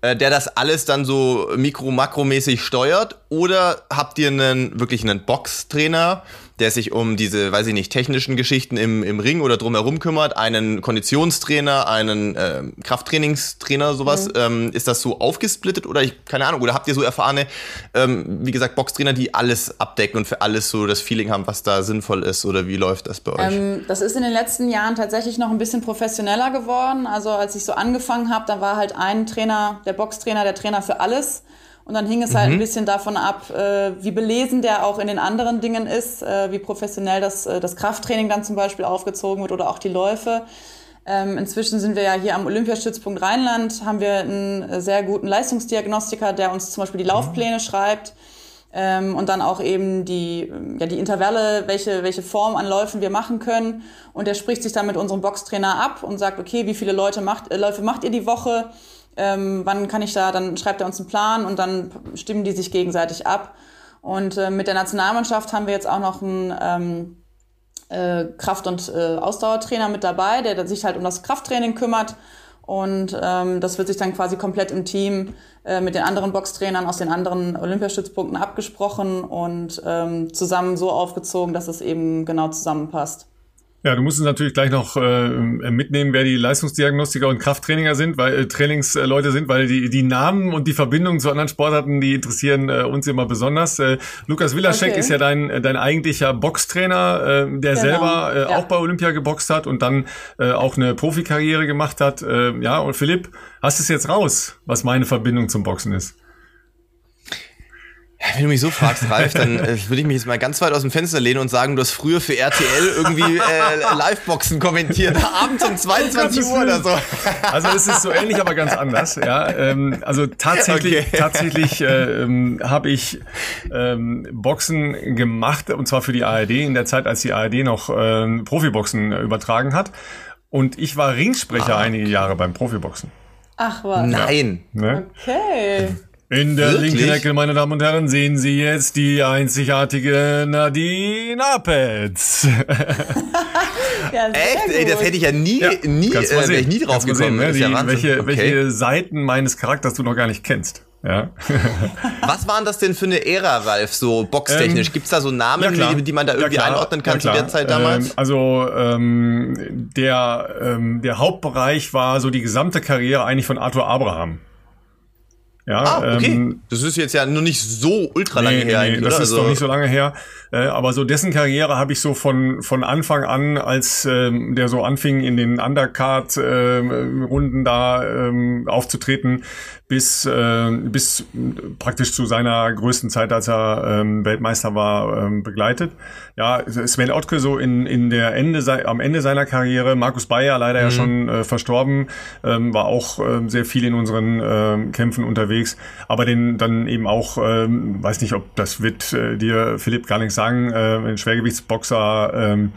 äh, der das alles dann so mikro-makromäßig steuert? Oder habt ihr einen wirklich einen Boxtrainer, der sich um diese, weiß ich nicht, technischen Geschichten im, im Ring oder drumherum kümmert, einen Konditionstrainer, einen äh, Krafttrainingstrainer, sowas. Mhm. Ähm, ist das so aufgesplittet oder ich, keine Ahnung, oder habt ihr so erfahrene, ähm, wie gesagt, Boxtrainer, die alles abdecken und für alles so das Feeling haben, was da sinnvoll ist oder wie läuft das bei euch? Ähm, das ist in den letzten Jahren tatsächlich noch ein bisschen professioneller geworden. Also als ich so angefangen habe, da war halt ein Trainer, der Boxtrainer, der Trainer für alles. Und dann hing es halt mhm. ein bisschen davon ab, äh, wie belesen der auch in den anderen Dingen ist, äh, wie professionell das, äh, das Krafttraining dann zum Beispiel aufgezogen wird oder auch die Läufe. Ähm, inzwischen sind wir ja hier am Olympiastützpunkt Rheinland, haben wir einen äh, sehr guten Leistungsdiagnostiker, der uns zum Beispiel die Laufpläne mhm. schreibt. Ähm, und dann auch eben die, ja, die Intervalle, welche, welche Form an Läufen wir machen können. Und der spricht sich dann mit unserem Boxtrainer ab und sagt, okay, wie viele Leute macht, äh, Läufe macht ihr die Woche? Ähm, wann kann ich da, dann schreibt er uns einen Plan und dann stimmen die sich gegenseitig ab. Und äh, mit der Nationalmannschaft haben wir jetzt auch noch einen ähm, äh, Kraft- und äh, Ausdauertrainer mit dabei, der sich halt um das Krafttraining kümmert. Und ähm, das wird sich dann quasi komplett im Team äh, mit den anderen Boxtrainern aus den anderen Olympiastützpunkten abgesprochen und ähm, zusammen so aufgezogen, dass es eben genau zusammenpasst. Ja, du musst es natürlich gleich noch äh, mitnehmen, wer die Leistungsdiagnostiker und Krafttrainer sind, weil äh, Trainingsleute sind, weil die die Namen und die Verbindungen zu anderen Sportarten, die interessieren äh, uns immer besonders. Äh, Lukas Willaschek okay. ist ja dein dein eigentlicher Boxtrainer, äh, der genau. selber äh, ja. auch bei Olympia geboxt hat und dann äh, auch eine Profikarriere gemacht hat. Äh, ja, und Philipp, hast es jetzt raus, was meine Verbindung zum Boxen ist? Ja, wenn du mich so fragst, Ralf, dann äh, würde ich mich jetzt mal ganz weit aus dem Fenster lehnen und sagen, du hast früher für RTL irgendwie äh, Liveboxen kommentiert, [LAUGHS] abends um 22 Uhr oder so. Also es ist so ähnlich, aber ganz anders. Ja, ähm, also tatsächlich, okay. tatsächlich äh, ähm, habe ich ähm, Boxen gemacht und zwar für die ARD in der Zeit, als die ARD noch ähm, Profiboxen übertragen hat. Und ich war Ringsprecher ah, okay. einige Jahre beim Profiboxen. Ach was. Nein. Ja. Ne? Okay. In der Wirklich? linken Ecke, meine Damen und Herren, sehen Sie jetzt die einzigartige Nadine Apetz. [LAUGHS] ja, Echt? Ey, das hätte ich ja nie, ja, nie, äh, wäre ich nie drauf gekommen. Sehen, ne? die, ja welche, okay. welche Seiten meines Charakters du noch gar nicht kennst. Ja. [LAUGHS] Was waren das denn für eine Ära, Ralf, so boxtechnisch? Ähm, Gibt es da so Namen, ja die, die, man da irgendwie ja einordnen kann ja zu der Zeit damals? Ähm, also ähm, der, ähm, der Hauptbereich war so die gesamte Karriere eigentlich von Arthur Abraham. Ja, ah, okay. Ähm, das ist jetzt ja nur nicht so ultra lange nee, her. Nee, das oder? ist also, doch nicht so lange her. Äh, aber so dessen Karriere habe ich so von von Anfang an, als ähm, der so anfing in den Undercard-Runden ähm, da ähm, aufzutreten, bis äh, bis praktisch zu seiner größten Zeit, als er ähm, Weltmeister war, ähm, begleitet. Ja, Sven Ottke so in in der Ende am Ende seiner Karriere, Markus Bayer leider mhm. ja schon äh, verstorben, ähm, war auch äh, sehr viel in unseren äh, Kämpfen unterwegs, aber den dann eben auch, ähm, weiß nicht, ob das wird äh, dir Philipp gar nichts sagen, äh, ein Schwergewichtsboxer. Ähm,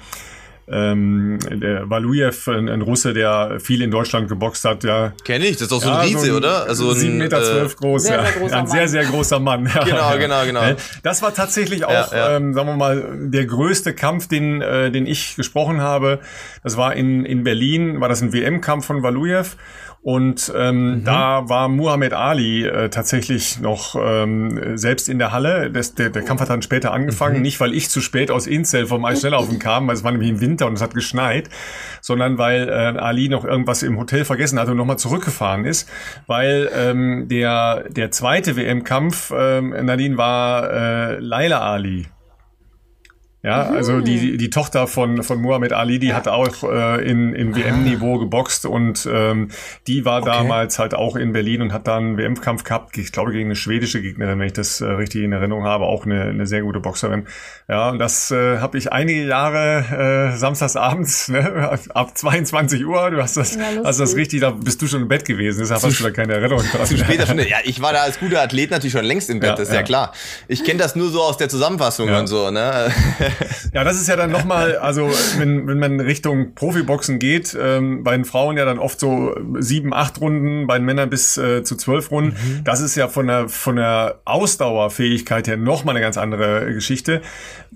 ähm, der Valujev, ein, ein, Russe, der viel in Deutschland geboxt hat, ja. Kenne ich, das ist doch so ein Riese, so ein oder? Also 7,12 Meter zwölf äh, groß, sehr, ja. Sehr ein sehr, sehr großer Mann. genau, genau, genau. Das war tatsächlich auch, ja, ja. Ähm, sagen wir mal, der größte Kampf, den, äh, den ich gesprochen habe. Das war in, in Berlin, war das ein WM-Kampf von Valujev. Und ähm, mhm. da war Muhammad Ali äh, tatsächlich noch ähm, selbst in der Halle. Das, der, der Kampf hat dann später angefangen, mhm. nicht weil ich zu spät aus Inzell vom Eisschnelllaufen kam, weil es war nämlich im Winter und es hat geschneit, sondern weil äh, Ali noch irgendwas im Hotel vergessen hatte und nochmal zurückgefahren ist, weil ähm, der, der zweite WM-Kampf, ähm, Nadine, war äh, Laila Ali. Ja, mhm. also die, die Tochter von, von Muhammad Ali, die ja. hat auch äh, in, in WM-Niveau geboxt und ähm, die war okay. damals halt auch in Berlin und hat dann einen WM-Kampf gehabt, ich glaube gegen eine schwedische Gegnerin, wenn ich das äh, richtig in Erinnerung habe, auch eine, eine sehr gute Boxerin. Ja, und das äh, habe ich einige Jahre äh, samstagsabends, ne, [LAUGHS] ab 22 Uhr, du hast das, ja, hast das richtig, da bist du schon im Bett gewesen, deshalb hast du da keine Erinnerung [LAUGHS] dran. Zu später schon, ja, ich war da als guter Athlet natürlich schon längst im Bett, ja, ist ja, ja klar. Ich kenne das nur so aus der Zusammenfassung und so, ne? Ja, das ist ja dann nochmal, also wenn, wenn man Richtung Profiboxen geht, ähm, bei den Frauen ja dann oft so sieben, acht Runden, bei den Männern bis äh, zu zwölf Runden. Mhm. Das ist ja von der, von der Ausdauerfähigkeit her nochmal eine ganz andere Geschichte,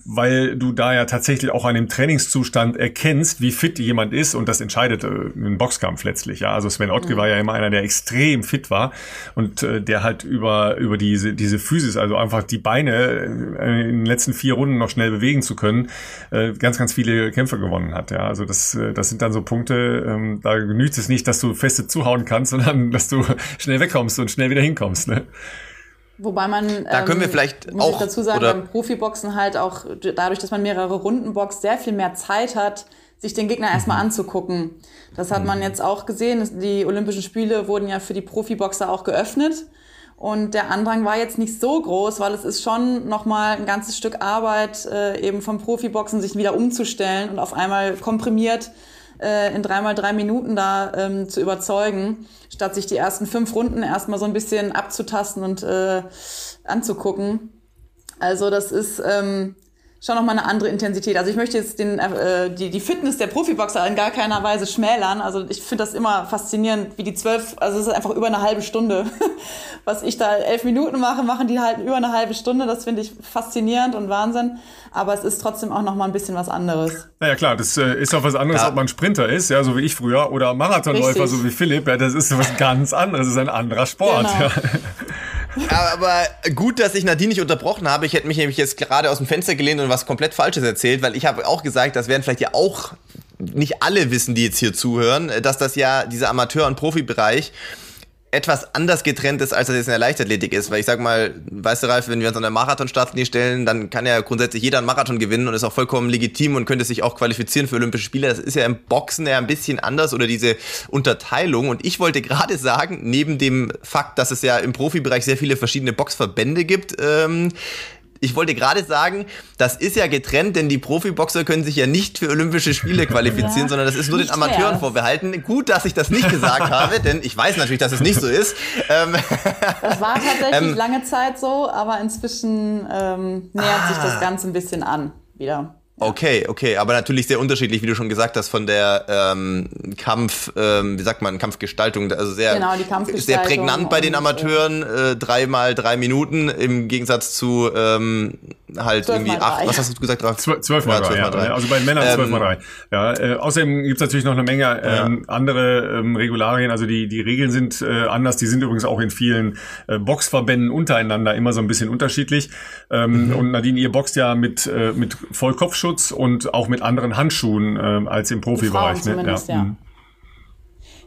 weil du da ja tatsächlich auch an dem Trainingszustand erkennst, wie fit jemand ist und das entscheidet äh, im Boxkampf letztlich. Ja, also Sven Ottke mhm. war ja immer einer, der extrem fit war und äh, der halt über, über diese, diese Physis, also einfach die Beine äh, in den letzten vier Runden noch schnell bewegen zu können, äh, ganz, ganz viele Kämpfe gewonnen hat. Ja, also das, äh, das sind dann so Punkte, ähm, da genügt es nicht, dass du feste zuhauen kannst, [LAUGHS] sondern dass du schnell wegkommst und schnell wieder hinkommst. Ne? Wobei man, da können wir ähm, vielleicht muss auch, ich dazu sagen, beim Profiboxen halt auch dadurch, dass man mehrere Runden boxt, sehr viel mehr Zeit hat, sich den Gegner erstmal mhm. anzugucken. Das hat man mhm. jetzt auch gesehen. Die Olympischen Spiele wurden ja für die Profiboxer auch geöffnet. Und der Andrang war jetzt nicht so groß, weil es ist schon nochmal ein ganzes Stück Arbeit, äh, eben vom Profiboxen sich wieder umzustellen und auf einmal komprimiert äh, in dreimal drei Minuten da ähm, zu überzeugen, statt sich die ersten fünf Runden erstmal so ein bisschen abzutasten und äh, anzugucken. Also das ist ähm, schon nochmal eine andere Intensität. Also ich möchte jetzt den, äh, die, die Fitness der Profiboxer in gar keiner Weise schmälern. Also ich finde das immer faszinierend, wie die zwölf, also es ist einfach über eine halbe Stunde. [LAUGHS] Was ich da elf Minuten mache, machen die halt über eine halbe Stunde. Das finde ich faszinierend und Wahnsinn. Aber es ist trotzdem auch nochmal ein bisschen was anderes. Naja klar, das äh, ist auch was anderes, ja. ob man Sprinter ist, ja, so wie ich früher, oder Marathonläufer, Richtig. so wie Philipp. Ja, das ist was ganz anderes, das ist ein anderer Sport. Genau. Ja. Aber gut, dass ich Nadine nicht unterbrochen habe. Ich hätte mich nämlich jetzt gerade aus dem Fenster gelehnt und was komplett Falsches erzählt, weil ich habe auch gesagt, das werden vielleicht ja auch nicht alle wissen, die jetzt hier zuhören, dass das ja dieser Amateur- und Profibereich etwas anders getrennt ist, als das jetzt in der Leichtathletik ist. Weil ich sag mal, weißt du, Ralf, wenn wir uns an der Marathon-Startlinie stellen, dann kann ja grundsätzlich jeder einen Marathon gewinnen und ist auch vollkommen legitim und könnte sich auch qualifizieren für Olympische Spiele. Das ist ja im Boxen ja ein bisschen anders oder diese Unterteilung. Und ich wollte gerade sagen, neben dem Fakt, dass es ja im Profibereich sehr viele verschiedene Boxverbände gibt, ähm, ich wollte gerade sagen, das ist ja getrennt, denn die Profiboxer können sich ja nicht für Olympische Spiele [LAUGHS] qualifizieren, ja, sondern das ist nur den Amateuren mehr. vorbehalten. Gut, dass ich das nicht gesagt [LAUGHS] habe, denn ich weiß natürlich, dass es nicht so ist. Ähm, das war tatsächlich [LAUGHS] ähm, lange Zeit so, aber inzwischen ähm, nähert ah, sich das ah. Ganze ein bisschen an wieder. Okay, okay, aber natürlich sehr unterschiedlich, wie du schon gesagt hast, von der ähm, Kampf, ähm, wie sagt man, Kampfgestaltung, also sehr, genau, sehr prägnant bei den Amateuren, äh, drei mal drei Minuten im Gegensatz zu ähm, halt irgendwie acht, was hast du gesagt? Zwölf, zwölf mal drei, ja, ja, also bei Männern ähm, zwölf mal drei. Ja, äh, außerdem gibt's natürlich noch eine Menge ähm, ja. andere ähm, Regularien, also die, die Regeln sind äh, anders, die sind übrigens auch in vielen äh, Boxverbänden untereinander immer so ein bisschen unterschiedlich. Ähm, mhm. Und Nadine, ihr boxt ja mit, äh, mit Vollkopfschutz und auch mit anderen Handschuhen äh, als im Profibereich. Ne? Ja. Ja. Mhm.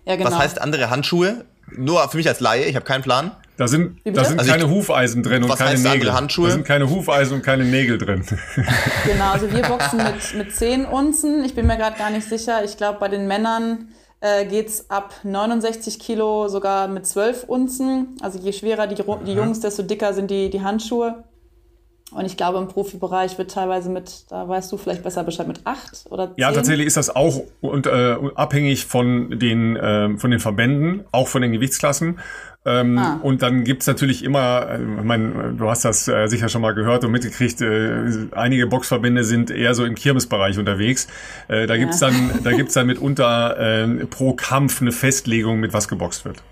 ja. genau. Was heißt andere Handschuhe? Nur für mich als Laie, ich habe keinen Plan. Da sind, da sind also keine ich, Hufeisen drin und keine Nägel. Handschuhe? Da sind keine Hufeisen und keine Nägel drin. [LAUGHS] Genau, also wir boxen mit, mit 10 Unzen. Ich bin mir gerade gar nicht sicher. Ich glaube, bei den Männern äh, geht es ab 69 Kilo sogar mit 12 Unzen. Also je schwerer die, die Jungs, desto dicker sind die, die Handschuhe. Und ich glaube, im Profibereich wird teilweise mit, da weißt du vielleicht besser Bescheid, mit acht oder zehn. Ja, tatsächlich ist das auch und, äh, abhängig von den, äh, von den Verbänden, auch von den Gewichtsklassen. Ähm, ah. Und dann gibt's natürlich immer, äh, ich meine, du hast das äh, sicher schon mal gehört und mitgekriegt, äh, einige Boxverbände sind eher so im Kirmesbereich unterwegs. Äh, da ja. gibt's dann, da gibt's dann mitunter äh, pro Kampf eine Festlegung, mit was geboxt wird.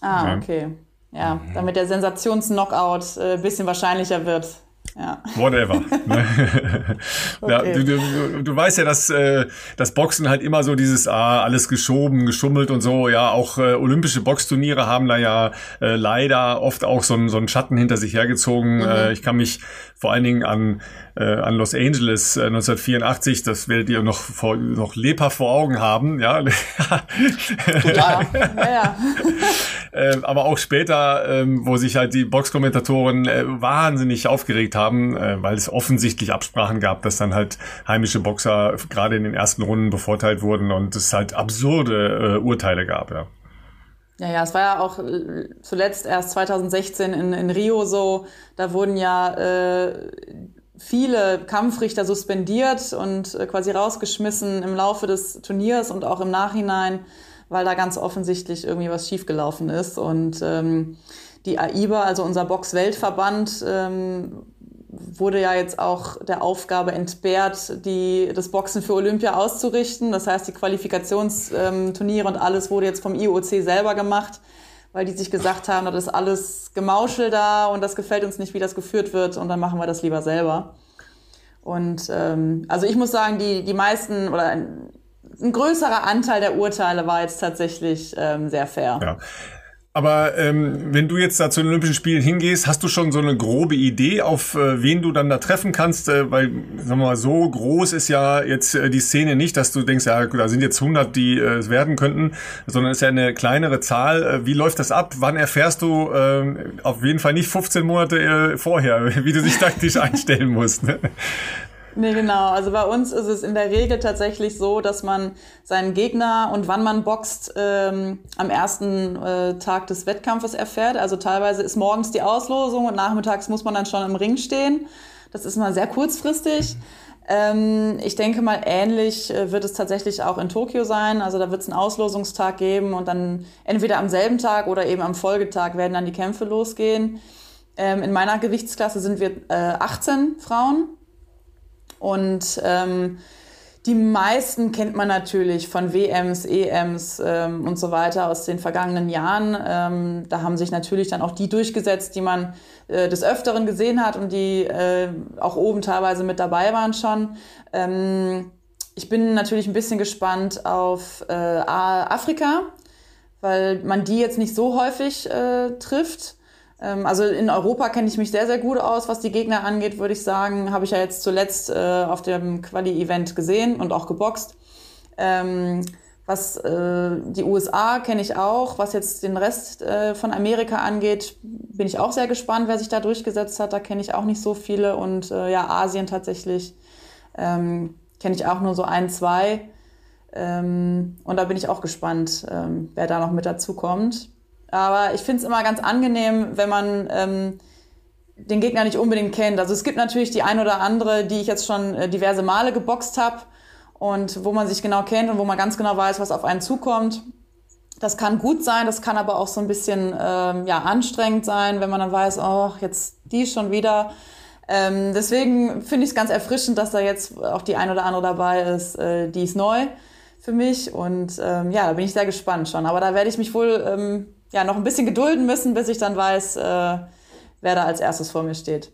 Ah, ja. okay. Ja, damit der Sensations-Knockout äh, bisschen wahrscheinlicher wird. Ja. Whatever. [LAUGHS] Ne? okay. ja, du, du, du weißt ja, dass äh, das Boxen halt immer so dieses ah, alles geschoben, geschummelt und so. Ja, auch äh, olympische Boxturniere haben da ja äh, leider oft auch so, einen so einen Schatten hinter sich hergezogen. Mhm. Äh, ich kann mich vor allen Dingen an, äh, an Los Angeles äh, 1984, das werdet ihr noch, vor, noch lebhaft vor Augen haben. Ja, [LAUGHS] Total. [LAUGHS] ja, ja. [LAUGHS] äh, aber auch später, äh, wo sich halt die Boxkommentatoren äh, wahnsinnig aufgeregt haben, äh, weil es offensichtlich Absprachen gab, dass dann halt heimische Boxer gerade in den ersten Runden bevorteilt wurden und es halt absurde äh, Urteile gab. Ja. Ja, ja, es war ja auch äh, zuletzt erst 2016 in, in Rio so, da wurden ja äh, viele Kampfrichter suspendiert und äh, quasi rausgeschmissen im Laufe des Turniers und auch im Nachhinein, weil da ganz offensichtlich irgendwie was schiefgelaufen ist. Und ähm, die AIBA, also unser Box-Weltverband, ähm, wurde ja jetzt auch der Aufgabe entbehrt, die, das Boxen für Olympia auszurichten. Das heißt, die Qualifikationsturniere und alles wurde jetzt vom IOC selber gemacht, weil die sich gesagt haben, das ist alles Gemauschel da und das gefällt uns nicht, wie das geführt wird und dann machen wir das lieber selber. Und ähm, also ich muss sagen, die, die meisten oder ein, ein größerer Anteil der Urteile war jetzt tatsächlich ähm, sehr fair. Ja. Aber ähm, wenn du jetzt da zu den Olympischen Spielen hingehst, hast du schon so eine grobe Idee, auf äh, wen du dann da treffen kannst? Äh, weil, sagen wir mal, so groß ist ja jetzt äh, die Szene nicht, dass du denkst, ja, da sind jetzt 100, die äh, es werden könnten, sondern es ist ja eine kleinere Zahl. Äh, wie läuft das ab? Wann erfährst du äh, auf jeden Fall nicht 15 Monate äh, vorher, [LAUGHS] wie du dich taktisch einstellen musst? Ne? Nee, genau. Also bei uns ist es in der Regel tatsächlich so, dass man seinen Gegner und wann man boxt ähm, am ersten äh, Tag des Wettkampfes erfährt. Also teilweise ist morgens die Auslosung und nachmittags muss man dann schon im Ring stehen. Das ist mal sehr kurzfristig. Ähm, ich denke mal, ähnlich äh, wird es tatsächlich auch in Tokio sein. Also da wird es einen Auslosungstag geben und dann entweder am selben Tag oder eben am Folgetag werden dann die Kämpfe losgehen. Ähm, in meiner Gewichtsklasse sind wir äh, 18 Frauen und ähm, die meisten kennt man natürlich von WMs, EMs ähm, und so weiter aus den vergangenen Jahren. Ähm, da haben sich natürlich dann auch die durchgesetzt, die man äh, des Öfteren gesehen hat und die äh, auch oben teilweise mit dabei waren schon. Ähm, ich bin natürlich ein bisschen gespannt auf äh, Afrika, weil man die jetzt nicht so häufig äh, trifft. Ähm, also in Europa kenne ich mich sehr, sehr gut aus, was die Gegner angeht, würde ich sagen. Habe ich ja jetzt zuletzt äh, auf dem Quali-Event gesehen und auch geboxt. Ähm, was äh, die USA kenne ich auch. Was jetzt den Rest äh, von Amerika angeht, bin ich auch sehr gespannt, wer sich da durchgesetzt hat. Da kenne ich auch nicht so viele. Und äh, ja, Asien tatsächlich ähm, kenne ich auch nur so ein, zwei. Ähm, und da bin ich auch gespannt, ähm, wer da noch mit dazu kommt. Aber ich finde es immer ganz angenehm, wenn man ähm, den Gegner nicht unbedingt kennt. Also es gibt natürlich die ein oder andere, die ich jetzt schon äh, diverse Male geboxt habe und wo man sich genau kennt und wo man ganz genau weiß, was auf einen zukommt. Das kann gut sein, das kann aber auch so ein bisschen ähm, ja, anstrengend sein, wenn man dann weiß, oh, jetzt die schon wieder. Ähm, deswegen finde ich es ganz erfrischend, dass da jetzt auch die ein oder andere dabei ist, äh, die ist neu für mich. Und ähm, ja, da bin ich sehr gespannt schon. Aber da werde ich mich wohl ähm, ja, noch ein bisschen gedulden müssen, bis ich dann weiß, äh, wer da als erstes vor mir steht.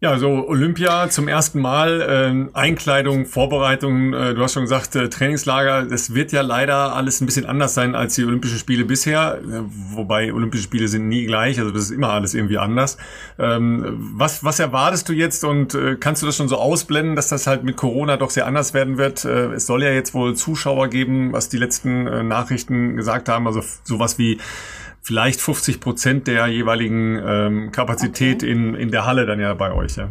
Ja, so Olympia zum ersten Mal, äh, Einkleidung, Vorbereitung, äh, du hast schon gesagt, äh, Trainingslager, das wird ja leider alles ein bisschen anders sein als die Olympischen Spiele bisher, wobei Olympische Spiele sind nie gleich, also das ist immer alles irgendwie anders. Ähm, was, was erwartest du jetzt und äh, kannst du das schon so ausblenden, dass das halt mit Corona doch sehr anders werden wird? Äh, es soll ja jetzt wohl Zuschauer geben, was die letzten äh, Nachrichten gesagt haben, also sowas wie vielleicht 50 Prozent der jeweiligen ähm, Kapazität okay. in, in der Halle dann ja bei euch, ja.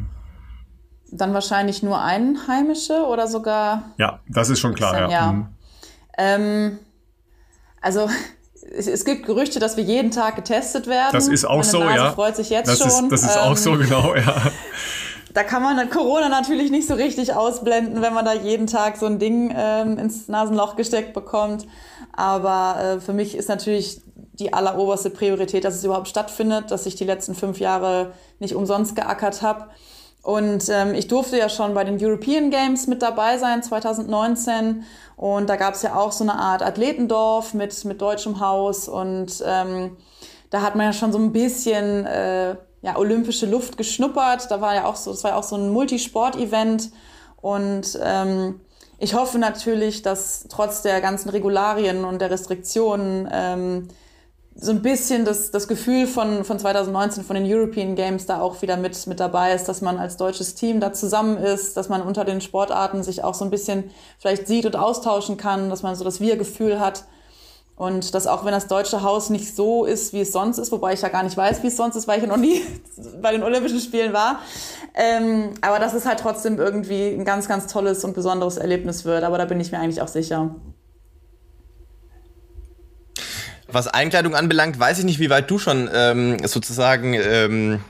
Dann wahrscheinlich nur Einheimische oder sogar. Ja, das ist schon klar, dann, ja. ja. Mhm. Ähm, also es, gibt Gerüchte, dass wir jeden Tag getestet werden. Das ist auch Meine so, Nase ja. freut sich jetzt das schon. Ist, das ist ähm, auch so, ähm, genau, ja. [LAUGHS] Da kann man Corona natürlich nicht so richtig ausblenden, wenn man da jeden Tag so ein Ding ähm, ins Nasenloch gesteckt bekommt. Aber äh, für mich ist natürlich die alleroberste Priorität, dass es überhaupt stattfindet, dass ich die letzten fünf Jahre nicht umsonst geackert habe. Und ähm, ich durfte ja schon bei den European Games mit dabei sein, 2019. Und da gab es ja auch so eine Art Athletendorf mit, mit deutschem Haus. Und ähm, da hat man ja schon so ein bisschen äh, ja, olympische Luft geschnuppert. Da war ja auch so, das war ja auch so ein Multisport-Event. Und ähm, ich hoffe natürlich, dass trotz der ganzen Regularien und der Restriktionen ähm, so ein bisschen das, das Gefühl von, von 2019, von den European Games da auch wieder mit, mit dabei ist, dass man als deutsches Team da zusammen ist, dass man unter den Sportarten sich auch so ein bisschen vielleicht sieht und austauschen kann, dass man so das Wir-Gefühl hat. Und dass auch wenn das deutsche Haus nicht so ist, wie es sonst ist, wobei ich ja gar nicht weiß, wie es sonst ist, weil ich ja noch nie [LAUGHS] bei den Olympischen Spielen war. Ähm, aber dass es halt trotzdem irgendwie ein ganz, ganz tolles und besonderes Erlebnis wird. Aber da bin ich mir eigentlich auch sicher. Was Einkleidung anbelangt, weiß ich nicht, wie weit du schon ähm, sozusagen ähm,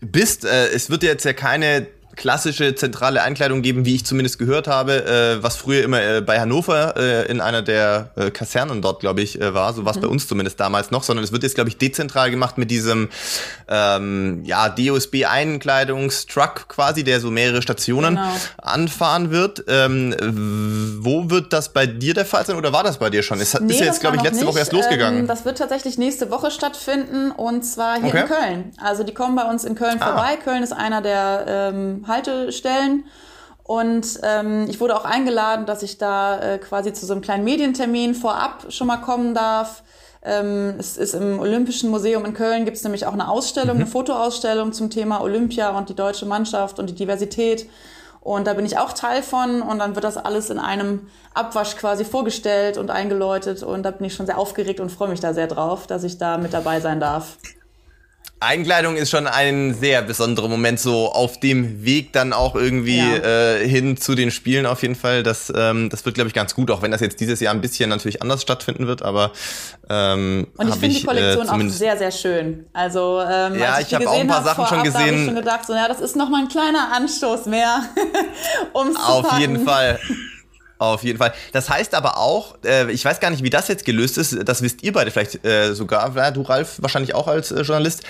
bist. Äh, es wird jetzt ja keine klassische zentrale Einkleidung geben, wie ich zumindest gehört habe, äh, was früher immer äh, bei Hannover äh, in einer der äh, Kasernen dort, glaube ich, äh, war. So war es mhm. bei uns zumindest damals noch, sondern es wird jetzt, glaube ich, dezentral gemacht mit diesem ähm, ja, DOSB-Einkleidungstruck quasi, der so mehrere Stationen genau. anfahren wird. Ähm, wo wird das bei dir der Fall sein oder war das bei dir schon? Es nee, ist ja jetzt, glaube ich, letzte nicht. Woche erst losgegangen. Ähm, das wird tatsächlich nächste Woche stattfinden und zwar hier okay. in Köln. Also die kommen bei uns in Köln ah. vorbei. Köln ist einer der ähm, Haltestellen. Und ähm, ich wurde auch eingeladen, dass ich da äh, quasi zu so einem kleinen Medientermin vorab schon mal kommen darf. Ähm, es ist im Olympischen Museum in Köln gibt es nämlich auch eine Ausstellung, mhm. eine Fotoausstellung zum Thema Olympia und die deutsche Mannschaft und die Diversität. Und da bin ich auch Teil von und dann wird das alles in einem Abwasch quasi vorgestellt und eingeläutet und da bin ich schon sehr aufgeregt und freue mich da sehr drauf, dass ich da mit dabei sein darf. Einkleidung ist schon ein sehr besonderer Moment, so auf dem Weg dann auch irgendwie ja. äh, hin zu den Spielen auf jeden Fall. Das, ähm, das wird, glaube ich, ganz gut, auch wenn das jetzt dieses Jahr ein bisschen natürlich anders stattfinden wird, aber ähm, Und ich finde die Kollektion äh, auch sehr, sehr schön. Also ähm, ja, ich, ich habe auch ein paar Sachen schon gesehen. Ich schon gedacht, so, ja, das ist noch mal ein kleiner Anstoß mehr, [LAUGHS] um Auf jeden Fall. [LAUGHS] Auf jeden Fall. Das heißt aber auch, äh, ich weiß gar nicht, wie das jetzt gelöst ist, das wisst ihr beide vielleicht äh, sogar, ja, du Ralf wahrscheinlich auch als äh, Journalist.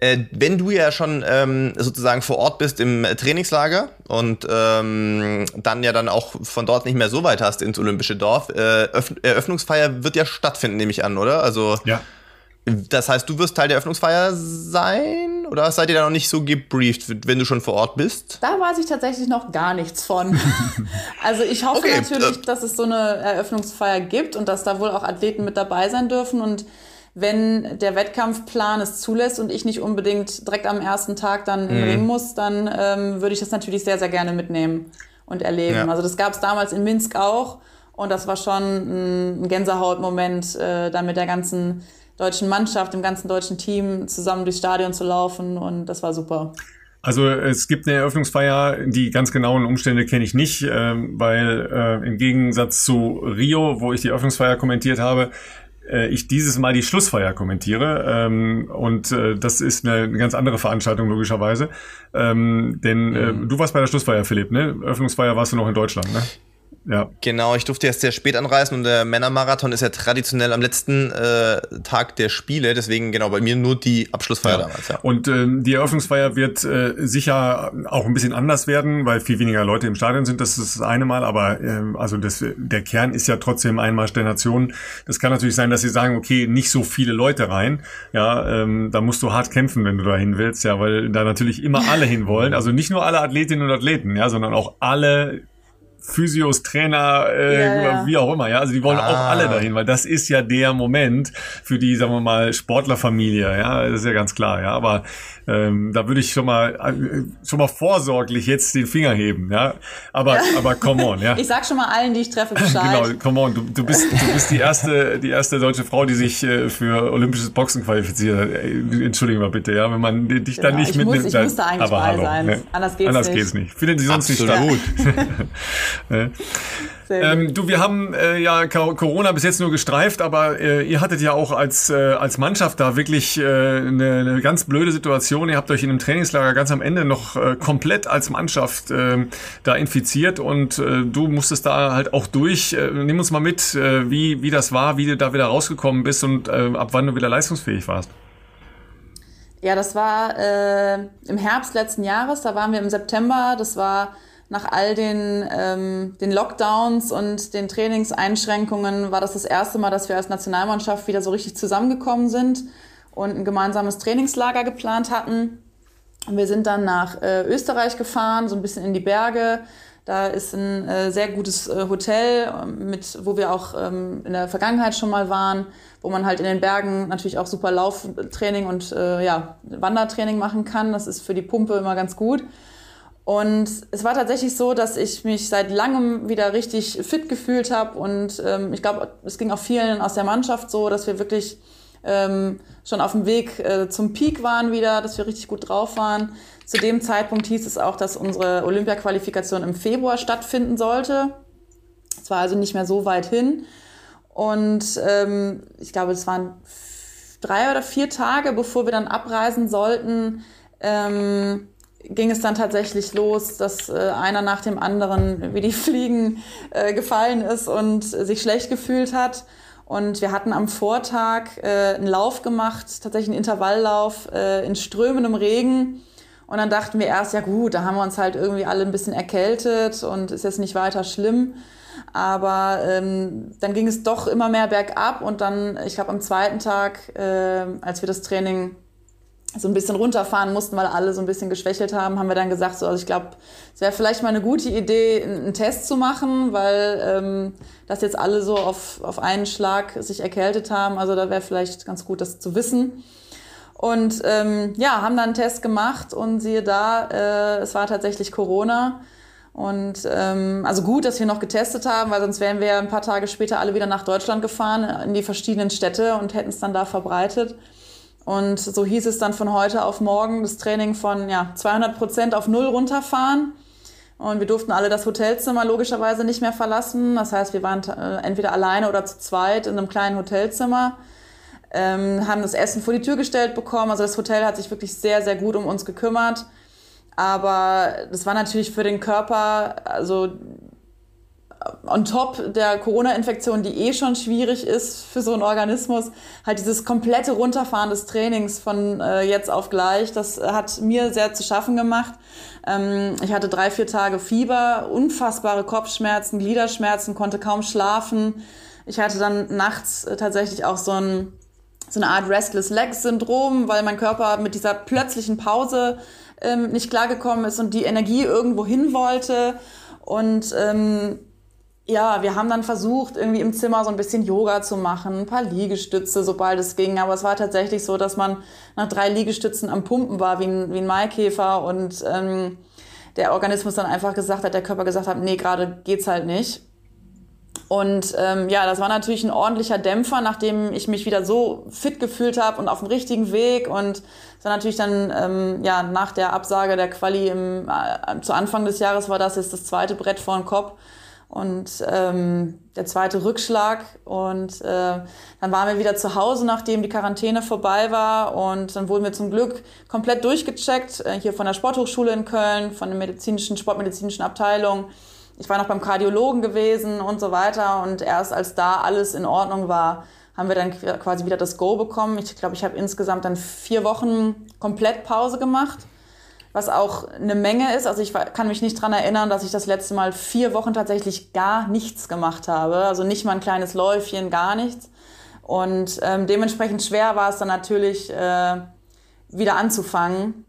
Äh, wenn du ja schon ähm, sozusagen vor Ort bist im Trainingslager und ähm, dann ja dann auch von dort nicht mehr so weit hast ins Olympische Dorf, äh, Eröffnungsfeier wird ja stattfinden, nehme ich an, oder? Also ja. Das heißt, du wirst Teil der Eröffnungsfeier sein? Oder seid ihr da noch nicht so gebrieft, wenn du schon vor Ort bist? Da weiß ich tatsächlich noch gar nichts von. [LAUGHS] also ich hoffe okay. natürlich, dass es so eine Eröffnungsfeier gibt und dass da wohl auch Athleten mit dabei sein dürfen. Und wenn der Wettkampfplan es zulässt und ich nicht unbedingt direkt am ersten Tag dann im mhm. Ring muss, dann ähm, würde ich das natürlich sehr, sehr gerne mitnehmen und erleben. Ja. Also das gab es damals in Minsk auch. Und das war schon ein Gänsehautmoment, äh, da mit der ganzen deutschen Mannschaft, dem ganzen deutschen Team zusammen durchs Stadion zu laufen und das war super. Also es gibt eine Eröffnungsfeier, die ganz genauen Umstände kenne ich nicht, äh, weil äh, im Gegensatz zu Rio, wo ich die Eröffnungsfeier kommentiert habe, äh, ich dieses Mal die Schlussfeier kommentiere. Ähm, und äh, das ist eine, eine, ganz andere Veranstaltung logischerweise. Ähm, denn äh, mhm. du warst bei der Schlussfeier, Philipp, ne? Eröffnungsfeier warst du noch in Deutschland, ne? Ja. Genau, ich durfte erst sehr spät anreisen und der Männermarathon ist ja traditionell am letzten äh, Tag der Spiele, deswegen genau bei mir nur die Abschlussfeier ja. damals. Ja. Und ähm, die Eröffnungsfeier wird äh, sicher auch ein bisschen anders werden, weil viel weniger Leute im Stadion sind, das ist das eine Mal, aber äh, also das, der Kern ist ja trotzdem Einmarsch der Nation. Das kann natürlich sein, dass sie sagen, okay, nicht so viele Leute rein, ja, ähm, da musst du hart kämpfen, wenn du da hin willst, ja, weil da natürlich immer alle hin wollen, [LAUGHS] also nicht nur alle Athletinnen und Athleten, ja, sondern auch alle Physios, Trainer, äh, ja, ja. wie auch immer, ja. Also die wollen ah. auch alle dahin, weil das ist ja der Moment für die, sagen wir mal, Sportlerfamilie, ja, das ist ja ganz klar, ja. Aber ähm, da würde ich schon mal äh, schon mal vorsorglich jetzt den Finger heben, ja. Aber ja. aber come on, ja. [LAUGHS] Ich sag schon mal allen, die ich treffe, Bescheid. genau, come on, du, du bist du bist die erste die erste deutsche Frau, die sich äh, für olympisches Boxen qualifiziert. Äh, Entschuldige mal bitte, ja, wenn man dich genau, dann nicht ich mitnimmt. Muss, ich muss da eigentlich aber hallo, sein. Ne? Anders geht's Anders nicht. geht's nicht. Findet sie sonst Absolut. nicht statt. [LAUGHS] [LAUGHS] ne? Ähm, du, wir haben äh, ja Corona bis jetzt nur gestreift, aber äh, ihr hattet ja auch als, äh, als Mannschaft da wirklich äh, eine, eine ganz blöde Situation. Ihr habt euch in einem Trainingslager ganz am Ende noch äh, komplett als Mannschaft äh, da infiziert und äh, du musstest da halt auch durch. Äh, nimm uns mal mit, äh, wie, wie das war, wie du da wieder rausgekommen bist und äh, ab wann du wieder leistungsfähig warst. Ja, das war äh, im Herbst letzten Jahres, da waren wir im September, das war nach all den, ähm, den Lockdowns und den Trainingseinschränkungen war das das erste Mal, dass wir als Nationalmannschaft wieder so richtig zusammengekommen sind. und ein gemeinsames Trainingslager geplant hatten. Wir sind dann nach äh, Österreich gefahren, so ein bisschen in die Berge. Da ist ein äh, sehr gutes äh, Hotel, ähm, mit, wo wir auch ähm, in der Vergangenheit schon mal waren, wo man halt in den Bergen natürlich auch super Lauftraining und äh, ja, Wandertraining machen kann. Das ist für die Pumpe immer ganz gut. Und es war tatsächlich so, dass ich mich seit langem wieder richtig fit gefühlt habe. Und ähm, ich glaube, es ging auch vielen aus der Mannschaft so, dass wir wirklich ähm, schon auf dem Weg äh, zum Peak waren wieder, dass wir richtig gut drauf waren. Zu dem Zeitpunkt hieß es auch, dass unsere Olympia-Qualifikation im Februar stattfinden sollte. Es war also nicht mehr so weit hin. Und ähm, ich glaube, es waren drei oder vier Tage, bevor wir dann abreisen sollten, ähm, ging es dann tatsächlich los, dass äh, einer nach dem anderen wie die [LAUGHS] Fliegen äh, gefallen ist und sich schlecht gefühlt hat. Und wir hatten am Vortag äh, einen Lauf gemacht, tatsächlich einen Intervalllauf äh, in strömendem Regen. Und dann dachten wir erst, ja gut, da haben wir uns halt irgendwie alle ein bisschen erkältet und ist jetzt nicht weiter schlimm. Aber ähm, dann ging es doch immer mehr bergab und dann, ich glaube, am zweiten Tag, äh, als wir das Training so ein bisschen runterfahren mussten, weil alle so ein bisschen geschwächelt haben, haben wir dann gesagt, so, also ich glaube, es wäre vielleicht mal eine gute Idee, einen Test zu machen, weil ähm, das jetzt alle so auf, auf einen Schlag sich erkältet haben. Also da wäre vielleicht ganz gut, das zu wissen. Und ähm, ja, haben dann einen Test gemacht und siehe da, äh, es war tatsächlich Corona. Und ähm, also gut, dass wir noch getestet haben, weil sonst wären wir ein paar Tage später alle wieder nach Deutschland gefahren, in die verschiedenen Städte und hätten es dann da verbreitet. Und so hieß es dann von heute auf morgen das Training von ja, 200 Prozent auf Null runterfahren. Und wir durften alle das Hotelzimmer logischerweise nicht mehr verlassen. Das heißt, wir waren äh, entweder alleine oder zu zweit in einem kleinen Hotelzimmer, ähm, haben das Essen vor die Tür gestellt bekommen. Also das Hotel hat sich wirklich sehr, sehr gut um uns gekümmert. Aber das war natürlich für den Körper, also on top der Corona-Infektion, die eh schon schwierig ist für so einen Organismus, halt dieses komplette Runterfahren des Trainings von äh, jetzt auf gleich, das hat mir sehr zu schaffen gemacht. Ähm, ich hatte drei, vier Tage Fieber, unfassbare Kopfschmerzen, Gliederschmerzen, konnte kaum schlafen. Ich hatte dann nachts äh, tatsächlich auch so ein so eine Art Restless Legs Syndrom, weil mein Körper mit dieser plötzlichen Pause ähm, nicht klargekommen ist und die Energie irgendwo hin wollte. Und ähm, ja, wir haben dann versucht, irgendwie im Zimmer so ein bisschen Yoga zu machen, ein paar Liegestütze, sobald es ging. Aber es war tatsächlich so, dass man nach drei Liegestützen am Pumpen war, wie ein, wie ein Maikäfer. Und ähm, der Organismus dann einfach gesagt hat, der Körper gesagt hat, nee, gerade geht's halt nicht. Und ähm, ja, das war natürlich ein ordentlicher Dämpfer, nachdem ich mich wieder so fit gefühlt habe und auf dem richtigen Weg. Und es war natürlich dann ähm, ja nach der Absage der Quali im, äh, zu Anfang des Jahres war das jetzt das zweite Brett vor den Kopf und ähm, der zweite Rückschlag. Und äh, dann waren wir wieder zu Hause, nachdem die Quarantäne vorbei war. Und dann wurden wir zum Glück komplett durchgecheckt, äh, hier von der Sporthochschule in Köln, von der medizinischen, sportmedizinischen Abteilung. Ich war noch beim Kardiologen gewesen und so weiter. Und erst als da alles in Ordnung war, haben wir dann quasi wieder das Go bekommen. Ich glaube, ich habe insgesamt dann vier Wochen komplett Pause gemacht was auch eine Menge ist. Also ich kann mich nicht dran erinnern, dass ich das letzte Mal vier Wochen tatsächlich gar nichts gemacht habe. Also nicht mal ein kleines Läufchen, gar nichts. Und ähm, dementsprechend schwer war es dann natürlich äh, wieder anzufangen.